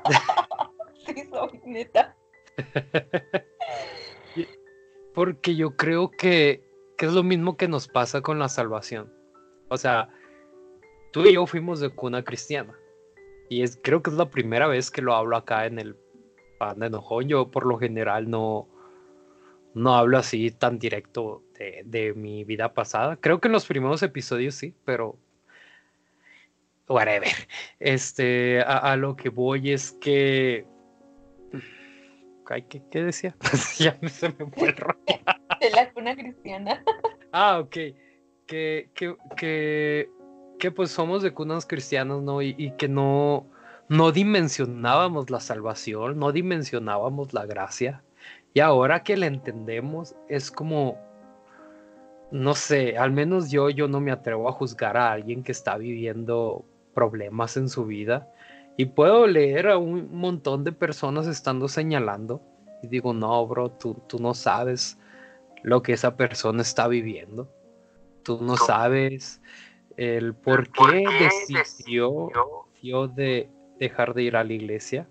S2: [LAUGHS]
S3: Sí, soy neta. [LAUGHS]
S2: Porque yo creo que, que es lo mismo que nos pasa con la salvación. O sea, tú y yo fuimos de cuna cristiana. Y es, creo que es la primera vez que lo hablo acá en el pan de enojón. Yo por lo general no, no hablo así tan directo de, mi vida pasada. Creo que en los primeros episodios sí, pero whatever. Este, a, lo que voy es que. ¿Qué, qué decía? [LAUGHS] ya se me fue el rollo. [LAUGHS]
S3: De la cuna cristiana.
S2: ah, ok. Que, que, que, que, pues somos de cunas cristianas, ¿no? Y, y que no, no dimensionábamos la salvación, no dimensionábamos la gracia. Y ahora que la entendemos, es como, no sé, al menos yo, yo no me atrevo a juzgar a alguien que está viviendo problemas en su vida. Y puedo leer a un montón de personas estando señalando. Y digo, no, bro, tú, tú no sabes lo que esa persona está viviendo. Tú no sabes el por qué decidió de dejar de ir a la iglesia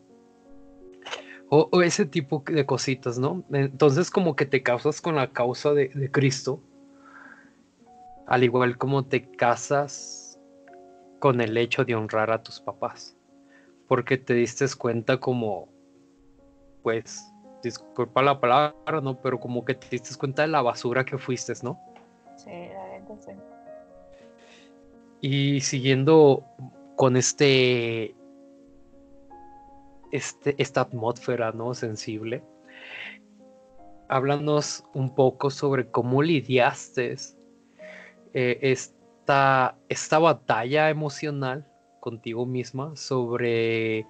S2: o, ese tipo de cositas, ¿no? Entonces como que te casas con la causa de, Cristo, al igual como te casas con el hecho de honrar a tus papás, porque te diste cuenta como, pues, disculpa la palabra, ¿no? Pero como que te diste cuenta de la basura que fuiste, ¿no?
S3: Sí, entonces.
S2: Y siguiendo con este este, esta atmósfera ¿no? sensible. Háblanos un poco sobre cómo lidiaste eh, esta, esta batalla emocional contigo misma sobre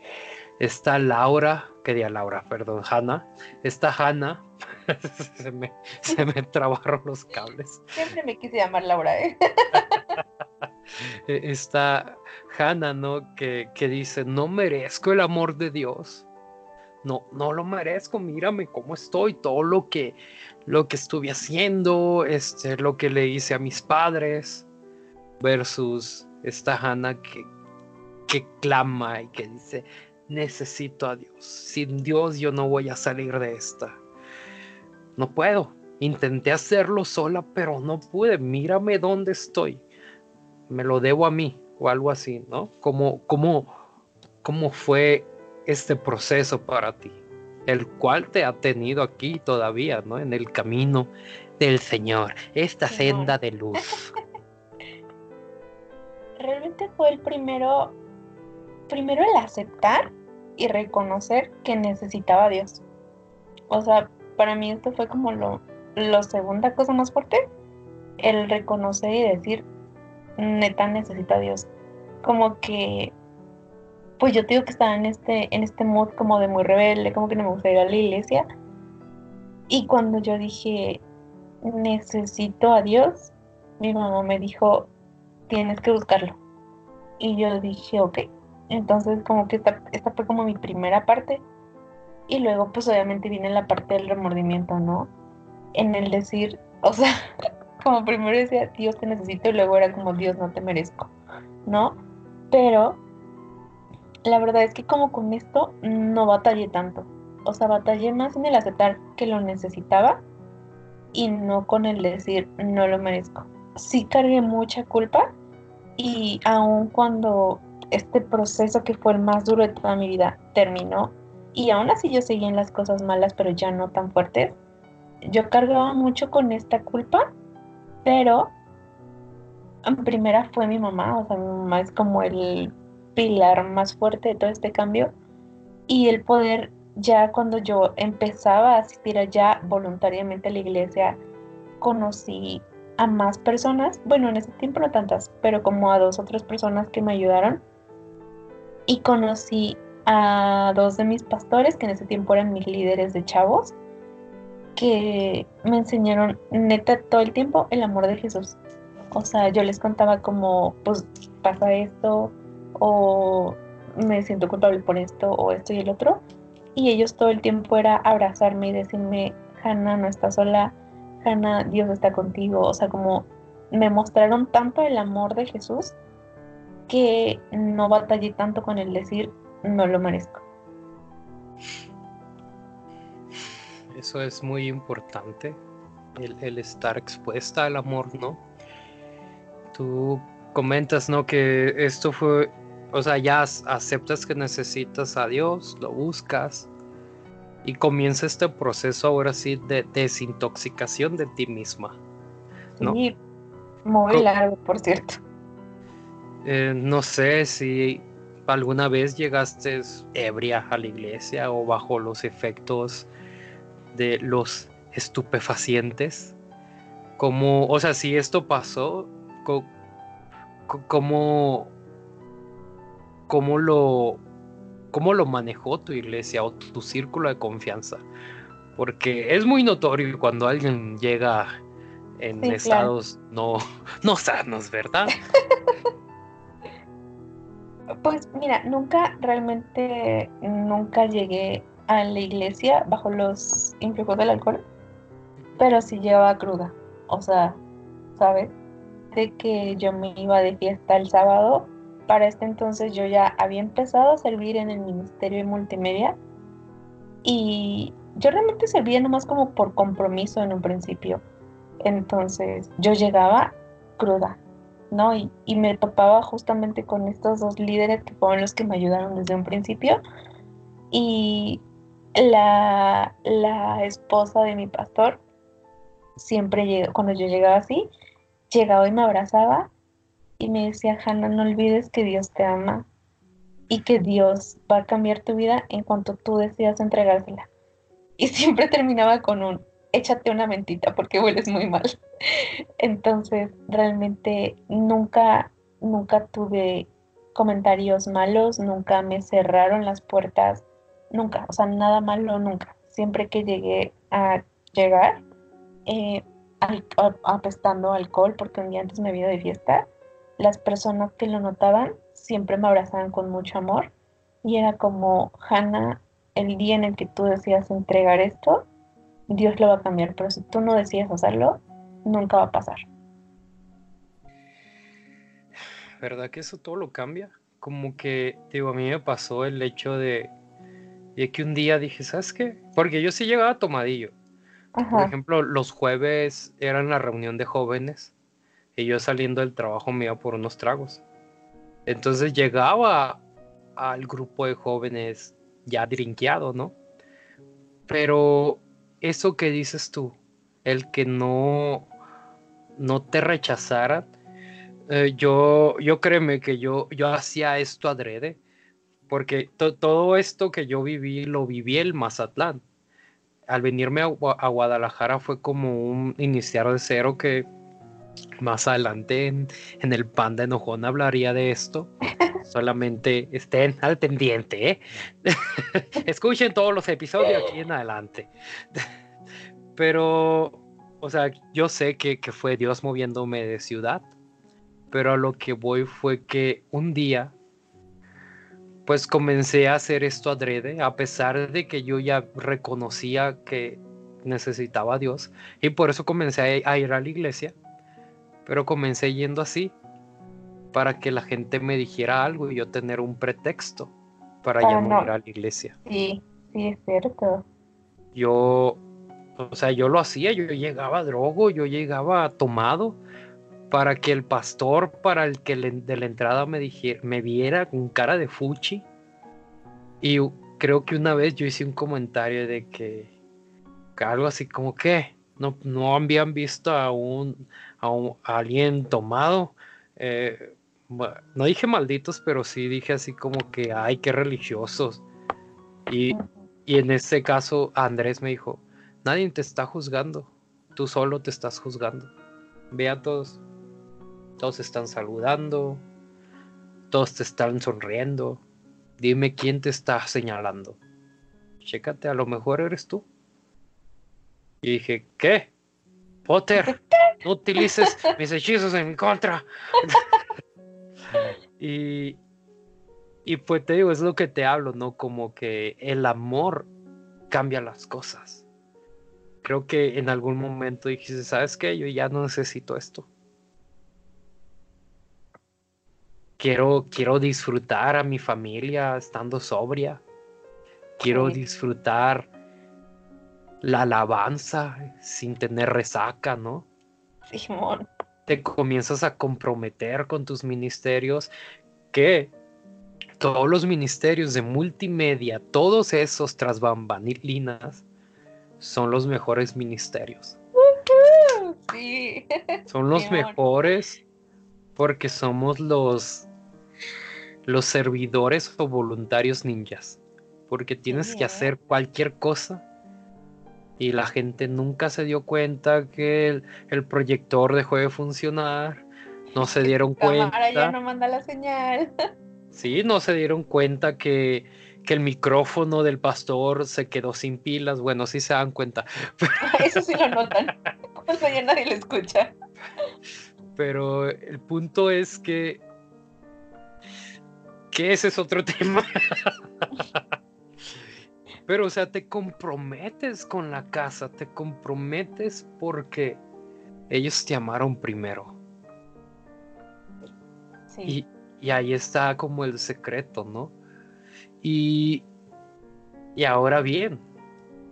S2: esta Laura, que diga Laura, perdón, Hanna, esta Hanna, [LAUGHS] se, me, se me trabaron los cables.
S3: Siempre me quise llamar Laura, ¿eh? [LAUGHS]
S2: E, esta Hannah, ¿no? Que, que, dice, no merezco el amor de Dios. No, no lo merezco, mírame cómo estoy, todo lo que, lo que estuve haciendo, este, lo que le hice a mis padres, versus esta Hannah que, que clama y que dice, necesito a Dios. Sin Dios yo no voy a salir de esta. No puedo. Intenté hacerlo sola, pero no pude. Mírame dónde estoy me lo debo a mí o algo así, ¿no? ¿Cómo, cómo, cómo fue este proceso para ti? El cual te ha tenido aquí todavía, ¿no? En el camino del Señor, esta senda de luz. [LAUGHS]
S3: Realmente fue el primero, primero el aceptar y reconocer que necesitaba a Dios. O sea, para mí esto fue como lo, lo segunda cosa más fuerte, el reconocer y decir, neta necesita a Dios. Como que, pues yo digo que estaba en este, en este mood como de muy rebelde, como que no me gusta ir a la iglesia. Y cuando yo dije, necesito a Dios, mi mamá me dijo, tienes que buscarlo. Y yo dije, ok. Entonces como que esta, esta fue como mi primera parte. Y luego pues obviamente viene la parte del remordimiento, ¿no? En el decir, o sea, [LAUGHS] como primero decía, Dios te necesito y luego era como, Dios no te merezco, ¿no? Pero la verdad es que como con esto no batallé tanto. O sea, batallé más en el aceptar que lo necesitaba y no con el decir no lo merezco. Sí cargué mucha culpa y aun cuando este proceso que fue el más duro de toda mi vida terminó y aún así yo seguía en las cosas malas pero ya no tan fuertes, yo cargaba mucho con esta culpa pero en primera fue mi mamá, o sea, mi mamá es como el pilar más fuerte de todo este cambio. Y el poder, ya cuando yo empezaba a asistir allá voluntariamente a la iglesia conocí a más personas, bueno, en ese tiempo no tantas, pero como a dos otras personas que me ayudaron. Y conocí a dos de mis pastores, que en ese tiempo eran mis líderes de chavos, que me enseñaron neta todo el tiempo el amor de Jesús. O sea, yo les contaba como, pues pasa esto, o me siento culpable por esto, o esto y el otro. Y ellos todo el tiempo era abrazarme y decirme, Hanna, no estás sola, Hanna, Dios está contigo. O sea, como me mostraron tanto el amor de Jesús que no batallé tanto con el decir, no lo merezco.
S2: Eso es muy importante, el, estar expuesta al amor, ¿no? Tú comentas, ¿no? Que esto fue, o sea, ya aceptas que necesitas a Dios, lo buscas y comienza este proceso ahora sí de desintoxicación de ti misma. ¿no?
S3: Sí, muy largo, por cierto.
S2: Eh, no sé si alguna vez llegaste ebria a la iglesia o bajo los efectos de los estupefacientes. Como, o sea, si esto pasó, ¿cómo, cómo, lo, cómo lo manejó tu iglesia o tu círculo de confianza? Porque es muy notorio cuando alguien llega en estados no, no sanos, ¿verdad? [LAUGHS]
S3: Pues mira, nunca realmente, nunca llegué a la iglesia bajo los influjos del alcohol, pero sí llevaba cruda. O sea, ¿sabes? De que yo me iba de fiesta el sábado, para este entonces yo ya había empezado a servir en el Ministerio de Multimedia y yo realmente servía nomás como por compromiso en un principio. Entonces yo llegaba cruda, ¿no? Y, y, me topaba justamente con estos dos líderes que fueron los que me ayudaron desde un principio. Y la, la esposa de mi pastor siempre llegó, cuando yo llegaba así, llegaba y me abrazaba y me decía, Hannah, no olvides que Dios te ama y que Dios va a cambiar tu vida en cuanto tú decidas entregársela. Y siempre terminaba con un, échate una mentita porque hueles muy mal. [LAUGHS] Entonces, realmente nunca, nunca tuve comentarios malos, nunca me cerraron las puertas nunca, o sea, nada malo nunca. Siempre que llegué a llegar, eh, apestando alcohol, porque un día antes me había de fiesta, las personas que lo notaban siempre me abrazaban con mucho amor y era como, Hannah, el día en el que tú decías entregar esto, Dios lo va a cambiar, pero si tú no decides hacerlo, nunca va a pasar.
S2: ¿Verdad que eso todo lo cambia? Como que, digo, a mí me pasó el hecho de y que un día dije, ¿sabes qué? Porque yo sí llegaba tomadillo. Por ejemplo, los jueves eran la reunión de jóvenes y yo saliendo del trabajo me iba por unos tragos. Entonces llegaba al grupo de jóvenes ya drinkeado, ¿no? Pero eso que dices tú, el que no, no te rechazaran, eh, yo, yo créeme que yo, yo hacía esto adrede porque todo esto que yo viví, lo viví el Mazatlán. Al venirme a, Guadalajara fue como un iniciar de cero que más adelante en, el Panda Enojón hablaría de esto. Solamente estén al pendiente, ¿eh? [LAUGHS] Escuchen todos los episodios aquí en adelante. [LAUGHS] pero, o sea, yo sé que, que fue Dios moviéndome de ciudad, pero a lo que voy fue que un día pues comencé a hacer esto adrede, a pesar de que yo ya reconocía que necesitaba a Dios, y por eso comencé a ir a la iglesia, pero comencé yendo así, para que la gente me dijera algo y yo tener un pretexto para no ir a la iglesia.
S3: Sí, sí, es cierto.
S2: Yo, o sea, yo lo hacía, yo llegaba drogo, yo llegaba tomado, para que el pastor, para el que de la entrada me, dijera, me viera con cara de fuchi. Y creo que una vez yo hice un comentario de que, algo así como que no, no habían visto a un, a, alguien tomado. Eh, no dije malditos, pero sí dije así como que, ay, qué religiosos. Y, y en ese caso Andrés me dijo, nadie te está juzgando tú solo te estás juzgando. Ve a todos. Todos están saludando. Todos te están sonriendo. Dime quién te está señalando. Chécate, a lo mejor eres tú. Y dije, ¿qué? Potter, [LAUGHS] no utilices mis hechizos en mi contra. [LAUGHS] y, y pues te digo, es lo que te hablo, ¿no? Como que el amor cambia las cosas. Creo que en algún momento dijiste, ¿sabes qué? Yo ya no necesito esto. Quiero, quiero disfrutar a mi familia estando sobria. Quiero disfrutar la alabanza sin tener resaca, ¿no?
S3: Simón.
S2: Te comienzas a comprometer con tus ministerios que todos los ministerios de multimedia, todos esos tras bambalinas, son los mejores ministerios.
S3: Sí. [LAUGHS]
S2: Son los mejores porque somos los los servidores o voluntarios ninjas. Porque tienes que hacer cualquier cosa y la gente nunca se dio cuenta que el, el proyector dejó de funcionar. No se dieron
S3: Cámara ya
S2: cuenta.
S3: no manda la señal. [LAUGHS]
S2: Sí, no se dieron cuenta que, que el micrófono del pastor se quedó sin pilas. Bueno, sí se dan cuenta. [LAUGHS] [LAUGHS]
S3: Eso sí lo notan. Cuando ya nadie lo escucha.
S2: Pero el punto es que. Que ese es otro tema. Pero, o sea, te comprometes con la casa, te comprometes porque ellos te amaron primero.
S3: Sí.
S2: Y, y ahí está como el secreto, ¿no? Y, y ahora bien,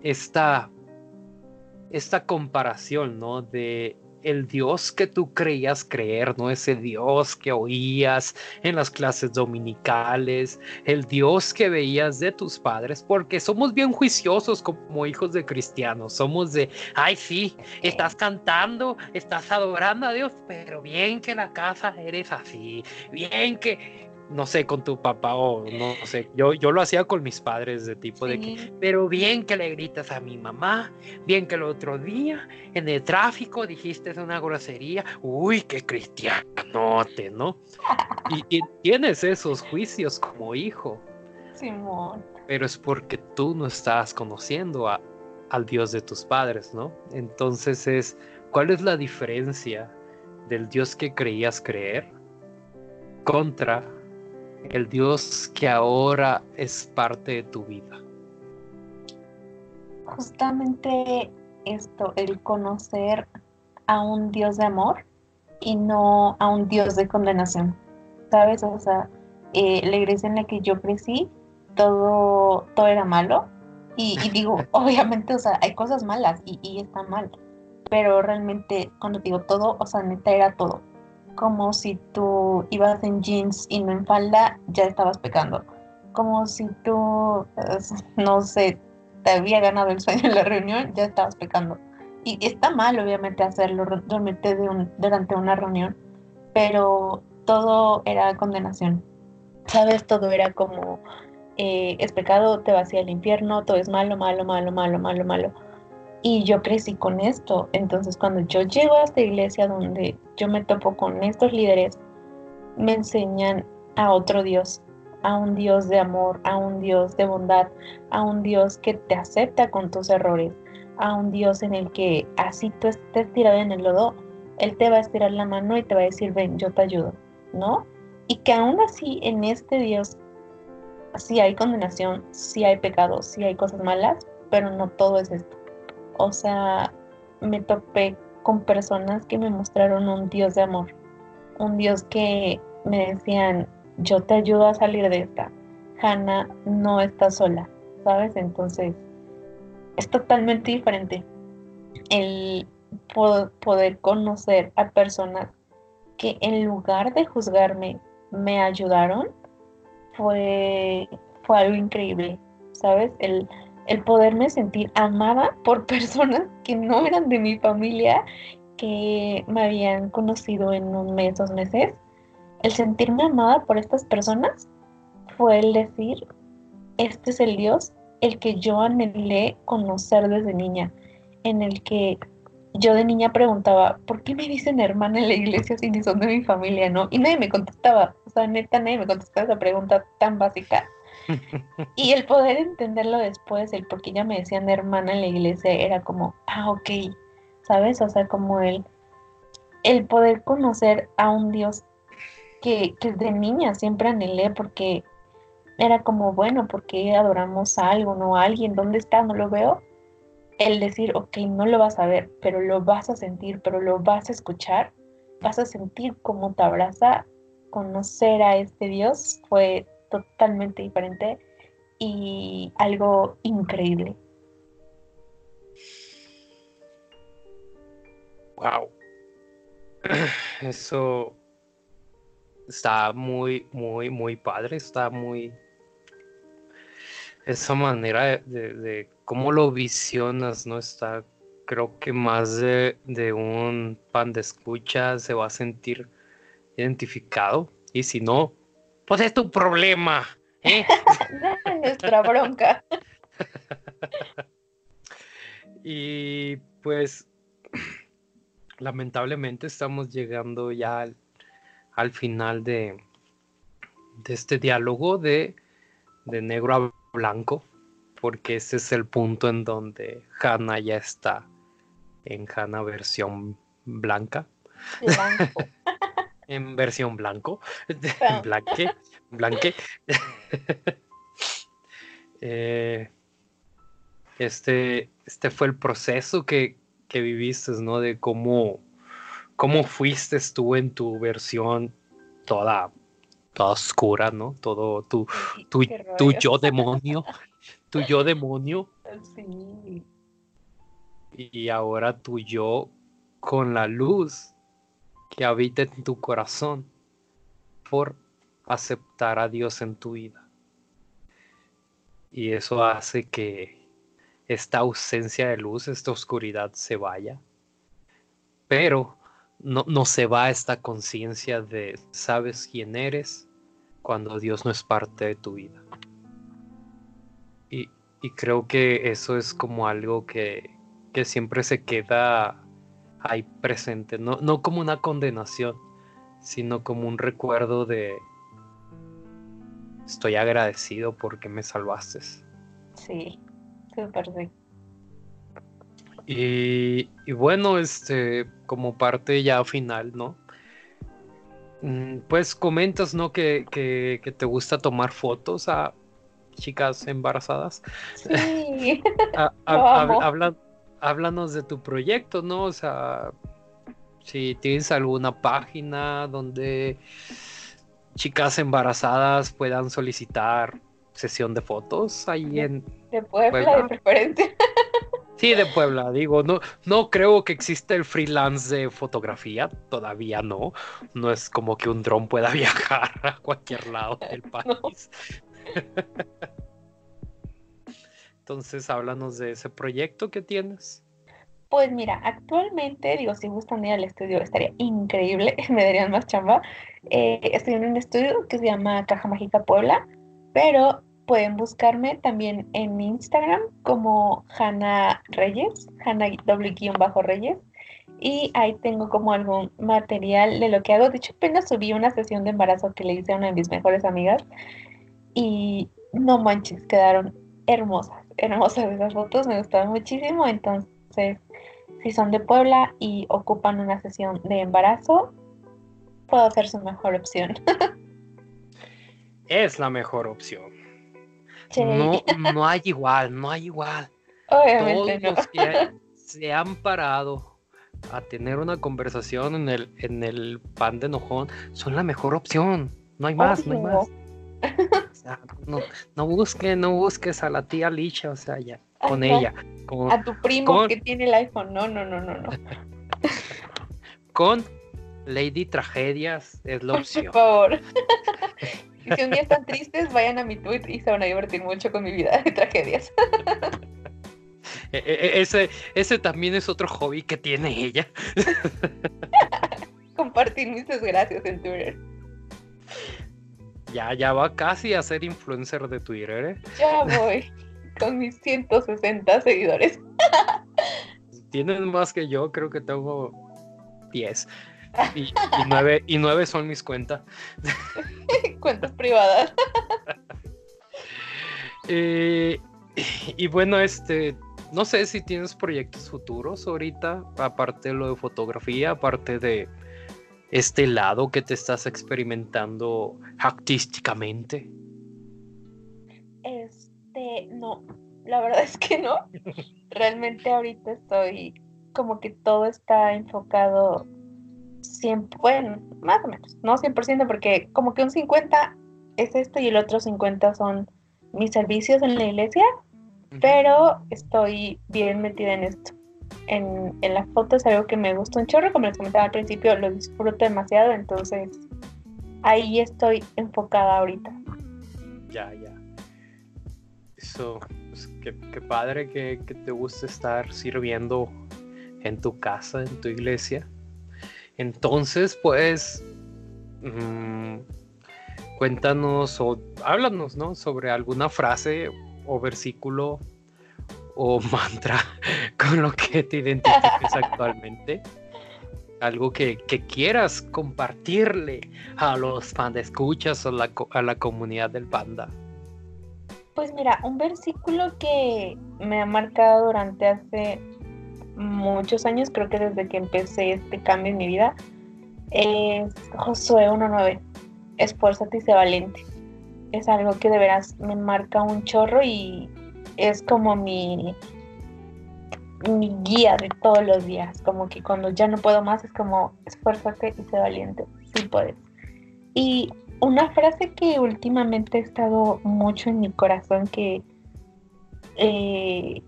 S2: esta, esta comparación, ¿no? De el Dios que tú creías creer, ¿no? Ese Dios que oías en las clases dominicales, el Dios que veías de tus padres, porque somos bien juiciosos como hijos de cristianos, somos de, ay sí, estás cantando, estás adorando a Dios, pero bien que la casa eres así, bien que, no sé, con tu papá o no sé, yo, yo lo hacía con mis padres de tipo de que, pero bien que le gritas a mi mamá, bien que el otro día en el tráfico dijiste una grosería, uy, qué cristianote, ¿no? Y, y tienes esos juicios como hijo,
S3: Simón.
S2: pero es porque tú no estás conociendo a- al Dios de tus padres, ¿no? Entonces es, ¿cuál es la diferencia del Dios que creías creer contra el Dios que ahora es parte de tu vida?
S3: Justamente esto, el conocer a un Dios de amor y no a un Dios de condenación. ¿Sabes? O sea, eh, la iglesia en la que yo crecí, todo, todo era malo. Y, y digo, [LAUGHS] obviamente, o sea, hay cosas malas y, y está mal. Pero realmente, cuando digo todo, o sea, neta era todo. Como si tú ibas en jeans y no en falda, ya estabas pecando. Como si tú, no sé, te había ganado el sueño en la reunión, ya estabas pecando. Y está mal, obviamente, hacerlo un- durante una reunión, pero todo era condenación. ¿Sabes? Todo era como, eh, es pecado, te vas a ir al infierno, todo es malo, malo, malo, malo, malo, malo. Y yo crecí con esto. Entonces, cuando yo llego a esta iglesia donde yo me topo con estos líderes, me enseñan a otro Dios, a un Dios de amor, a un Dios de bondad, a un Dios que te acepta con tus errores, a un Dios en el que así tú estés tirado en el lodo, Él te va a estirar la mano y te va a decir, ven, yo te ayudo, ¿no? Y que aún así en este Dios sí hay condenación, sí hay pecado, sí hay cosas malas, pero no todo es esto. O sea, me topé con personas que me mostraron un Dios de amor, un Dios que me decían, yo te ayudo a salir de esta. Hannah no está sola, ¿sabes? Entonces, es totalmente diferente el po- poder conocer a personas que en lugar de juzgarme me ayudaron fue, fue algo increíble, ¿sabes? El, el poderme sentir amada por [LAUGHS] personas que no eran de mi familia, que me habían conocido en un mes, dos meses. El sentirme amada por estas personas fue el decir, este es el Dios el que yo anhelé conocer desde niña, en el que yo de niña preguntaba, ¿por qué me dicen hermana en la iglesia si ni son de mi familia, no? Y nadie me contestaba, o sea, neta, nadie me contestaba esa pregunta tan básica. [LAUGHS] Y el poder entenderlo después, el por qué ya me decían hermana en la iglesia, era como, ah, ok, ¿sabes? O sea, como el, el poder conocer a un Dios que, que de niña siempre anhelé, porque era como, bueno, porque adoramos a algo, no a alguien? ¿Dónde está? No lo veo. El decir, ok, no lo vas a ver, pero lo vas a sentir, pero lo vas a escuchar, vas a sentir cómo te abraza. Conocer a este Dios fue totalmente diferente y algo increíble.
S2: Wow. [CLEARS THROAT] Eso está muy, muy, muy padre. Está muy. Esa manera de, cómo lo visionas, ¿no? Está, creo que más de, de un pan de escucha se va a sentir identificado. Y si no, pues es tu problema. ¿eh? [LAUGHS]
S3: Nuestra bronca. [LAUGHS]
S2: y pues lamentablemente estamos llegando ya al, final de, de, este diálogo de, de, negro a blanco, porque ese es el punto en donde Hannah ya está en Hannah versión blanca. Blanco. [LAUGHS] en versión blanco, [LAUGHS] en blanque, blanque. [LAUGHS] Eh, este, este fue el proceso que, que viviste, ¿no? De cómo, cómo fuiste tú en tu versión toda, toda oscura, ¿no? Todo tu, tu, tu yo demonio, tu yo demonio. Sí. Y ahora tu yo con la luz que habite en tu corazón por aceptar a Dios en tu vida. Y eso hace que esta ausencia de luz, esta oscuridad se vaya. Pero no, no se va esta conciencia de sabes quién eres cuando Dios no es parte de tu vida. Y, y creo que eso es como algo que, que siempre se queda ahí presente, no, no como una condenación, sino como un recuerdo de estoy agradecido porque me salvaste.
S3: Sí, súper sí.
S2: Y, y, bueno, este, como parte ya final, ¿no? Mm, pues comentas, ¿no? Que, que, te gusta tomar fotos a chicas embarazadas.
S3: Sí. [LAUGHS] [LAUGHS]
S2: hablan, háblanos de tu proyecto, ¿no? O sea, si tienes alguna página donde chicas embarazadas puedan solicitar sesión de fotos ahí en
S3: de Puebla, de preferencia. [LAUGHS]
S2: Sí, de Puebla, digo, no, no creo que exista el freelance de fotografía, todavía no. No es como que un dron pueda [LAUGHS] viajar a cualquier lado del [LAUGHS] país. Entonces, háblanos de ese proyecto que tienes.
S3: Pues mira, actualmente, digo, si gustan ir al estudio estaría increíble, [LAUGHS] me darían más chamba. Eh, estoy en un estudio que se llama Caja Mágica Puebla, pero pueden buscarme también en Instagram como Hanna Reyes, Hanna bajo Reyes, y ahí tengo como algún material de lo que hago. De hecho, apenas subí una sesión de embarazo que le hice a una de mis mejores amigas y no manches, quedaron hermosas hermosas esas fotos, me gustaron muchísimo. Entonces, si son de Puebla y ocupan una sesión de embarazo, puedo ser su mejor opción.
S2: es la mejor opción. No, no hay igual, no hay igual.
S3: Obviamente
S2: Todos los que se han parado a tener una conversación en el, en el pan de enojón son la mejor opción. No hay más, no hay más no, no busques, no busques a la tía Licha, o sea, ya, con ella.
S3: a tu primo que tiene el iPhone, no, no, no, no, no.
S2: con Lady Tragedias es la opción.
S3: Por favor. si un día están tristes, vayan a mi tweet y se van a divertir mucho con mi vida de tragedias.
S2: E, e, e, ese, ese también es otro hobby que tiene ella.
S3: Compartir mis desgracias en Twitter.
S2: Ya, ya va casi a ser influencer de Twitter, ¿eh?
S3: Ya voy, con mis 160 seguidores. [LAUGHS]
S2: tienes más que yo, creo que tengo 10. Y, [LAUGHS] nueve, y nueve son mis cuentas. [LAUGHS]
S3: cuentas privadas.
S2: Eh, y bueno, este, no sé si tienes proyectos futuros ahorita, aparte de lo de fotografía, aparte de este lado que te estás experimentando artísticamente.
S3: Este, no, la verdad es que no. Realmente ahorita estoy como que todo está enfocado 100, bueno, más o menos, no 100% porque como que un 50 es esto y el otro 50 son mis servicios en la iglesia, pero estoy bien metida en esto. En, en la foto es algo que me gusta un chorro, como les comentaba al principio, lo disfruto demasiado, entonces ahí estoy enfocada ahorita.
S2: Ya, ya. Eso, pues, qué, padre que, que, te guste estar sirviendo en tu casa, en tu iglesia. Entonces, pues, mm, cuéntanos o háblanos, ¿no? Sobre alguna frase o versículo o [LAUGHS] mantra con lo que te identifiques actualmente. Algo que, quieras compartirle a los escuchas o la, a la comunidad del panda.
S3: Pues mira, un versículo que me ha marcado durante hace muchos años, creo que desde que empecé este cambio en mi vida, es Josué 1.9 esfuérzate y sé valiente. Es algo que de veras me marca un chorro y es como mi, mi guía de todos los días. Como que cuando ya no puedo más es como esfuérzate y sé valiente. Sí puedes. Y una frase que últimamente ha estado mucho en mi corazón que eh,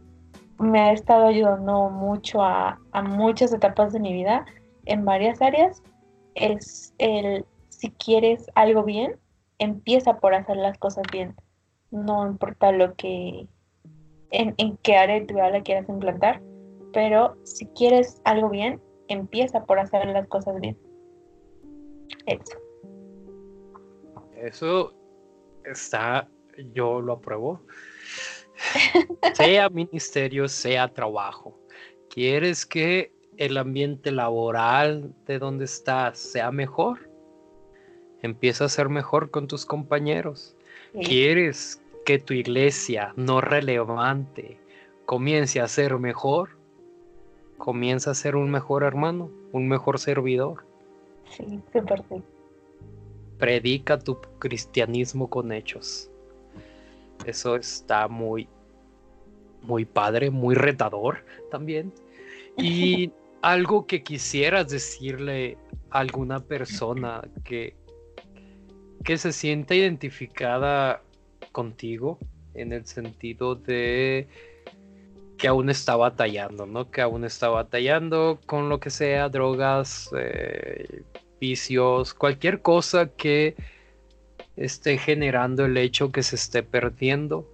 S3: me ha estado ayudando mucho a, a muchas etapas de mi vida en varias áreas es el si quieres algo bien, empieza por hacer las cosas bien. No importa lo que, en, qué área de tu vida la quieras implantar, pero si quieres algo bien, empieza por hacer las cosas bien. Eso.
S2: Eso está, yo lo apruebo. [LAUGHS] sea ministerio, sea trabajo. ¿Quieres que el ambiente laboral de donde estás sea mejor? Empieza a ser mejor con tus compañeros. ¿Quieres que tu iglesia no relevante comience a ser mejor? Comienza a ser un mejor hermano, un mejor servidor.
S3: Sí, súper sí.
S2: Predica tu cristianismo con hechos. Eso está muy, muy padre, muy retador también. Y [LAUGHS] algo que quisieras decirle a alguna persona que que se sienta identificada contigo en el sentido de que aún está batallando, ¿no? Que aún está batallando con lo que sea, drogas, eh, vicios, cualquier cosa que esté generando el hecho que se esté perdiendo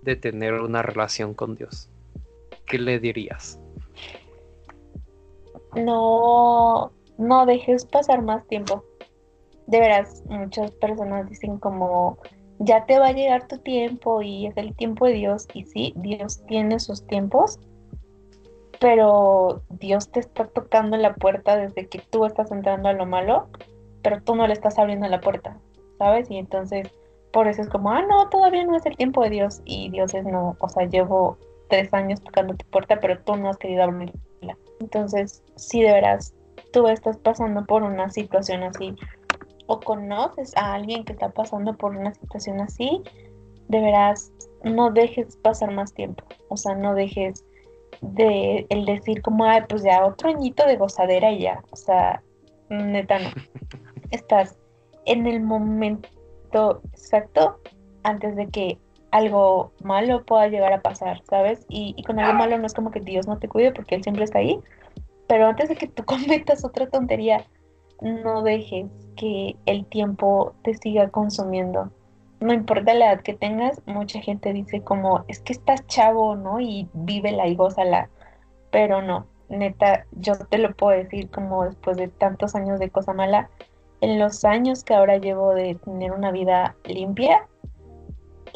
S2: de tener una relación con Dios. ¿Qué le dirías?
S3: No, no dejes pasar más tiempo de veras, muchas personas dicen como, ya te va a llegar tu tiempo y es el tiempo de Dios. Y sí, Dios tiene sus tiempos, pero Dios te está tocando la puerta desde que tú estás entrando a lo malo, pero tú no le estás abriendo la puerta, ¿sabes? Y entonces, por eso es como, ah, no, todavía no es el tiempo de Dios. Y Dios es no, o sea, llevo tres años tocando tu puerta, pero tú no has querido abrirla. Entonces, si de veras tú estás pasando por una situación así, o conoces a alguien que está pasando por una situación así, de veras no dejes pasar más tiempo. O sea, no dejes de el decir como, ay, pues ya otro añito de gozadera y ya. O sea, neta no. [LAUGHS] Estás en el momento exacto antes de que algo malo pueda llegar a pasar, ¿sabes? Y, y, con algo malo no es como que Dios no te cuide porque Él siempre está ahí, pero antes de que tú [LAUGHS] cometas otra tontería, no dejes que el tiempo te siga consumiendo. No importa la edad que tengas, mucha gente dice como, es que estás chavo, ¿no? Y vívela y gózala. Pero no, neta, yo te lo puedo decir como después de tantos años de cosa mala, en los años que ahora llevo de tener una vida limpia,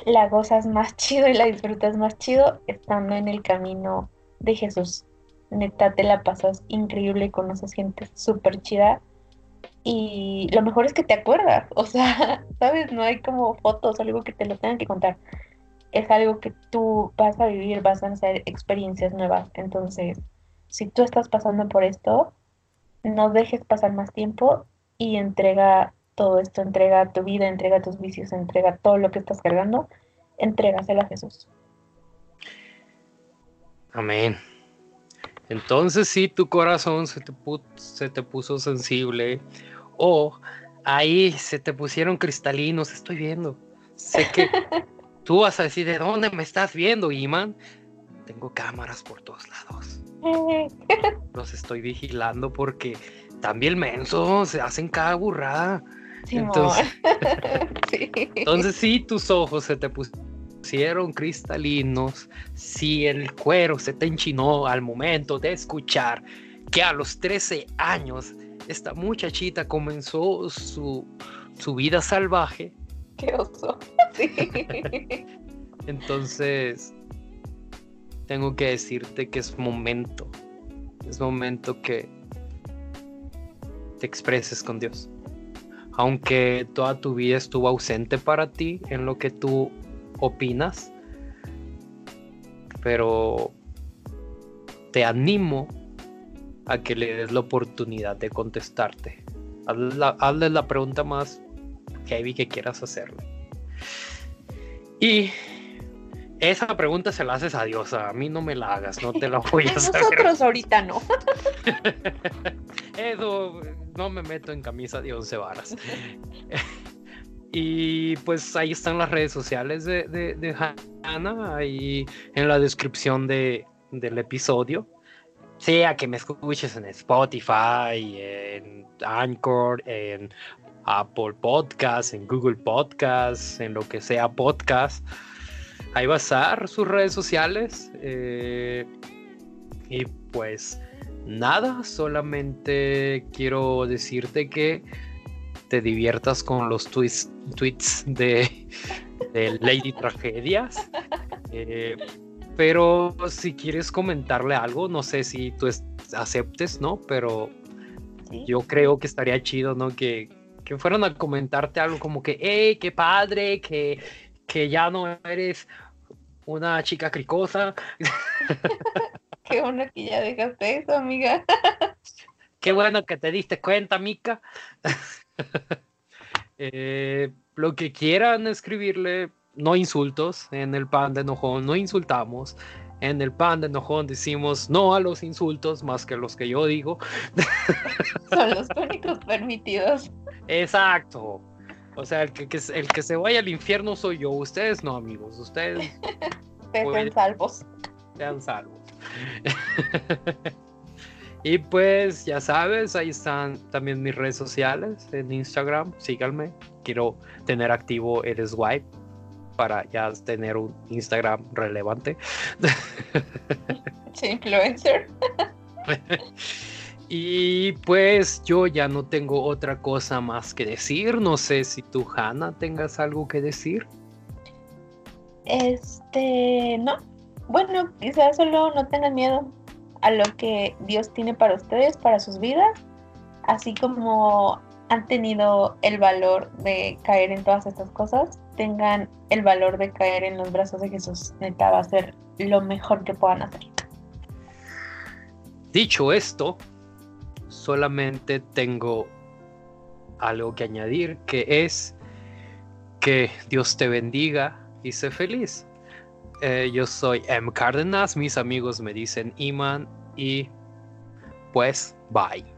S3: la gozas más [LAUGHS] chido y la disfrutas más chido estando en el camino de Jesús. neta te la pasas increíble, conoces gente súper chida. Y lo mejor es que te acuerdas, o sea, [LAUGHS] ¿sabes? No hay como fotos, algo que te lo tengan que contar. Es algo que tú vas a vivir, vas a hacer experiencias nuevas. Entonces, si tú estás pasando por esto, no dejes pasar más tiempo y entrega todo esto, entrega tu vida, entrega tus vicios, entrega todo lo que estás cargando, entrégaselo a Jesús.
S2: Amén. Entonces si tu corazón se te, se te puso sensible o ahí se te pusieron cristalinos, estoy viendo. Sé que [LAUGHS] tú vas a decir, ¿de dónde me estás viendo, Iman? Tengo cámaras por todos lados. [LAUGHS] Los estoy vigilando porque también mensos se hacen cada burrada. [LAUGHS] entonces, sí. entonces, si tus ojos se te pusieron cristalinos, si el cuero se te enchinó al momento de escuchar que a los 13 años esta muchachita comenzó su, su vida salvaje.
S3: Qué oso. [LAUGHS] Sí. [LAUGHS]
S2: Entonces, tengo que decirte que es momento, es momento que te expreses con Dios. Aunque toda tu vida estuvo ausente para ti en lo que tú opinas, pero te animo a que le des la oportunidad de contestarte. Hazle la, hazle la pregunta más heavy que quieras hacerle. Y esa pregunta se la haces a Dios, a mí no me la hagas, no te la [LAUGHS] voy a hacer.
S3: Nosotros ahorita no. [LAUGHS] [LAUGHS]
S2: Eso, no me meto en camisa de once varas. Y pues ahí están las redes sociales de, de, Hannah, ahí en la descripción de, del episodio. Sea que me escuches en Spotify, en Anchor, en Apple Podcasts, en Google Podcasts, en lo que sea podcast ahí va a estar sus redes sociales. Eh, y pues nada, solamente quiero decirte que te diviertas con los tweets, tweets de, Lady Tragedias. Eh, pero si quieres comentarle algo, no sé si tú aceptes, ¿no? Pero yo creo que estaría chido, ¿no? Que, que fueran a comentarte algo como que, hey, qué padre, que, que ya no eres una chica cricosa. [LAUGHS]
S3: Qué bueno que ya dejaste eso, amiga.
S2: Qué bueno que te diste cuenta, Mica. [LAUGHS] Eh, lo que quieran escribirle, no insultos. En el pan de enojón no insultamos. En el pan de enojón decimos no a los insultos, más que los que yo digo. [LAUGHS]
S3: Son los únicos permitidos.
S2: Exacto. O sea, el que, el que se vaya al infierno soy yo, ustedes no, amigos, ustedes... [LAUGHS]
S3: sean salvos.
S2: Sean salvos. Y pues ya sabes, ahí están también mis redes sociales en Instagram, síganme. Quiero tener activo Eres Swipe para ya tener un Instagram relevante. [LAUGHS]
S3: influencer. [LAUGHS]
S2: Y pues yo ya no tengo otra cosa más que decir. No sé si tú, Hannah, tengas algo que decir.
S3: Este, no. Bueno, quizás solo no tengan miedo a lo que Dios tiene para ustedes, para sus vidas, así como han tenido el valor de caer en todas estas cosas, tengan el valor de caer en los brazos de Jesús. Neta va a ser lo mejor que puedan hacer.
S2: Dicho esto, solamente tengo algo que añadir, que es que Dios te bendiga y sé feliz. Eh, yo soy M. Cárdenas, mis amigos me dicen Iman y pues bye.